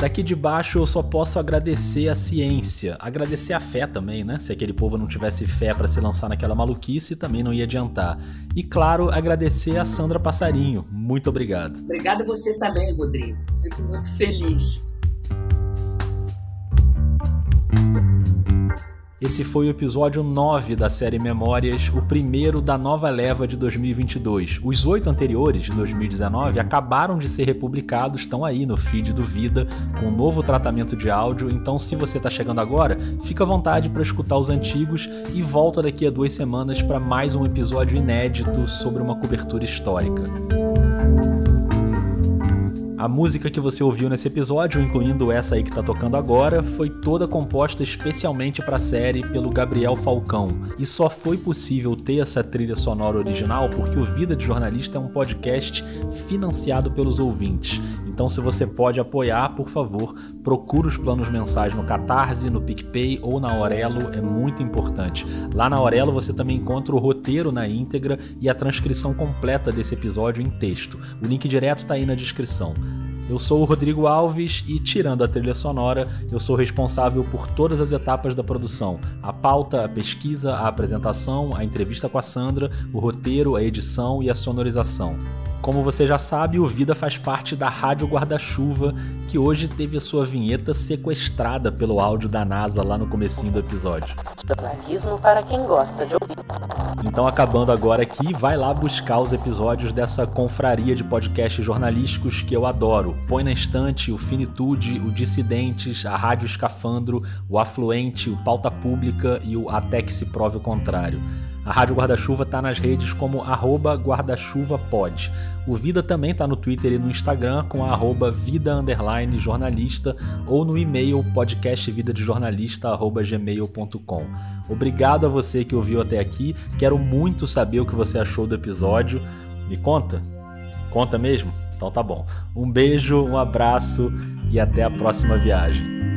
Daqui de baixo eu só posso agradecer a ciência, agradecer a fé também, né? Se aquele povo não tivesse fé para se lançar naquela maluquice, também não ia adiantar. E claro, agradecer a Sandra Passarinho. Muito obrigado.
Obrigada você também, Rodrigo. Fico muito feliz.
Esse foi o episódio 9 da série Memórias, o primeiro da nova leva de 2022. Os oito anteriores, de 2019, acabaram de ser republicados, estão aí no feed do Vida, com um novo tratamento de áudio. Então, se você está chegando agora, fica à vontade para escutar os antigos e volta daqui a duas semanas para mais um episódio inédito sobre uma cobertura histórica. A música que você ouviu nesse episódio, incluindo essa aí que tá tocando agora, foi toda composta especialmente para a série pelo Gabriel Falcão. E só foi possível ter essa trilha sonora original porque o Vida de Jornalista é um podcast financiado pelos ouvintes. Então, se você pode apoiar, por favor, procure os planos mensais no Catarse, no PicPay ou na Aurelo, é muito importante. Lá na Aurelo você também encontra o roteiro na íntegra e a transcrição completa desse episódio em texto. O link direto está aí na descrição. Eu sou o Rodrigo Alves e, tirando a trilha sonora, eu sou responsável por todas as etapas da produção: a pauta, a pesquisa, a apresentação, a entrevista com a Sandra, o roteiro, a edição e a sonorização. Como você já sabe, o Vida faz parte da Rádio Guarda-Chuva, que hoje teve a sua vinheta sequestrada pelo áudio da NASA lá no comecinho do episódio.
Jornalismo para quem gosta de ouvir.
Então, acabando agora aqui, vai lá buscar os episódios dessa confraria de podcasts jornalísticos que eu adoro. Põe na estante o Finitude, o Dissidentes, a Rádio Escafandro, o Afluente, o Pauta Pública e o Até que se prove o contrário. A Rádio Guarda-Chuva está nas redes como arroba guarda-chuva-pod. O Vida também está no Twitter e no Instagram com arroba vida underline jornalista ou no e-mail podcastvidadejornalista.gmail.com. Obrigado a você que ouviu até aqui. Quero muito saber o que você achou do episódio. Me conta? Conta mesmo? Então tá bom. Um beijo, um abraço e até a próxima viagem.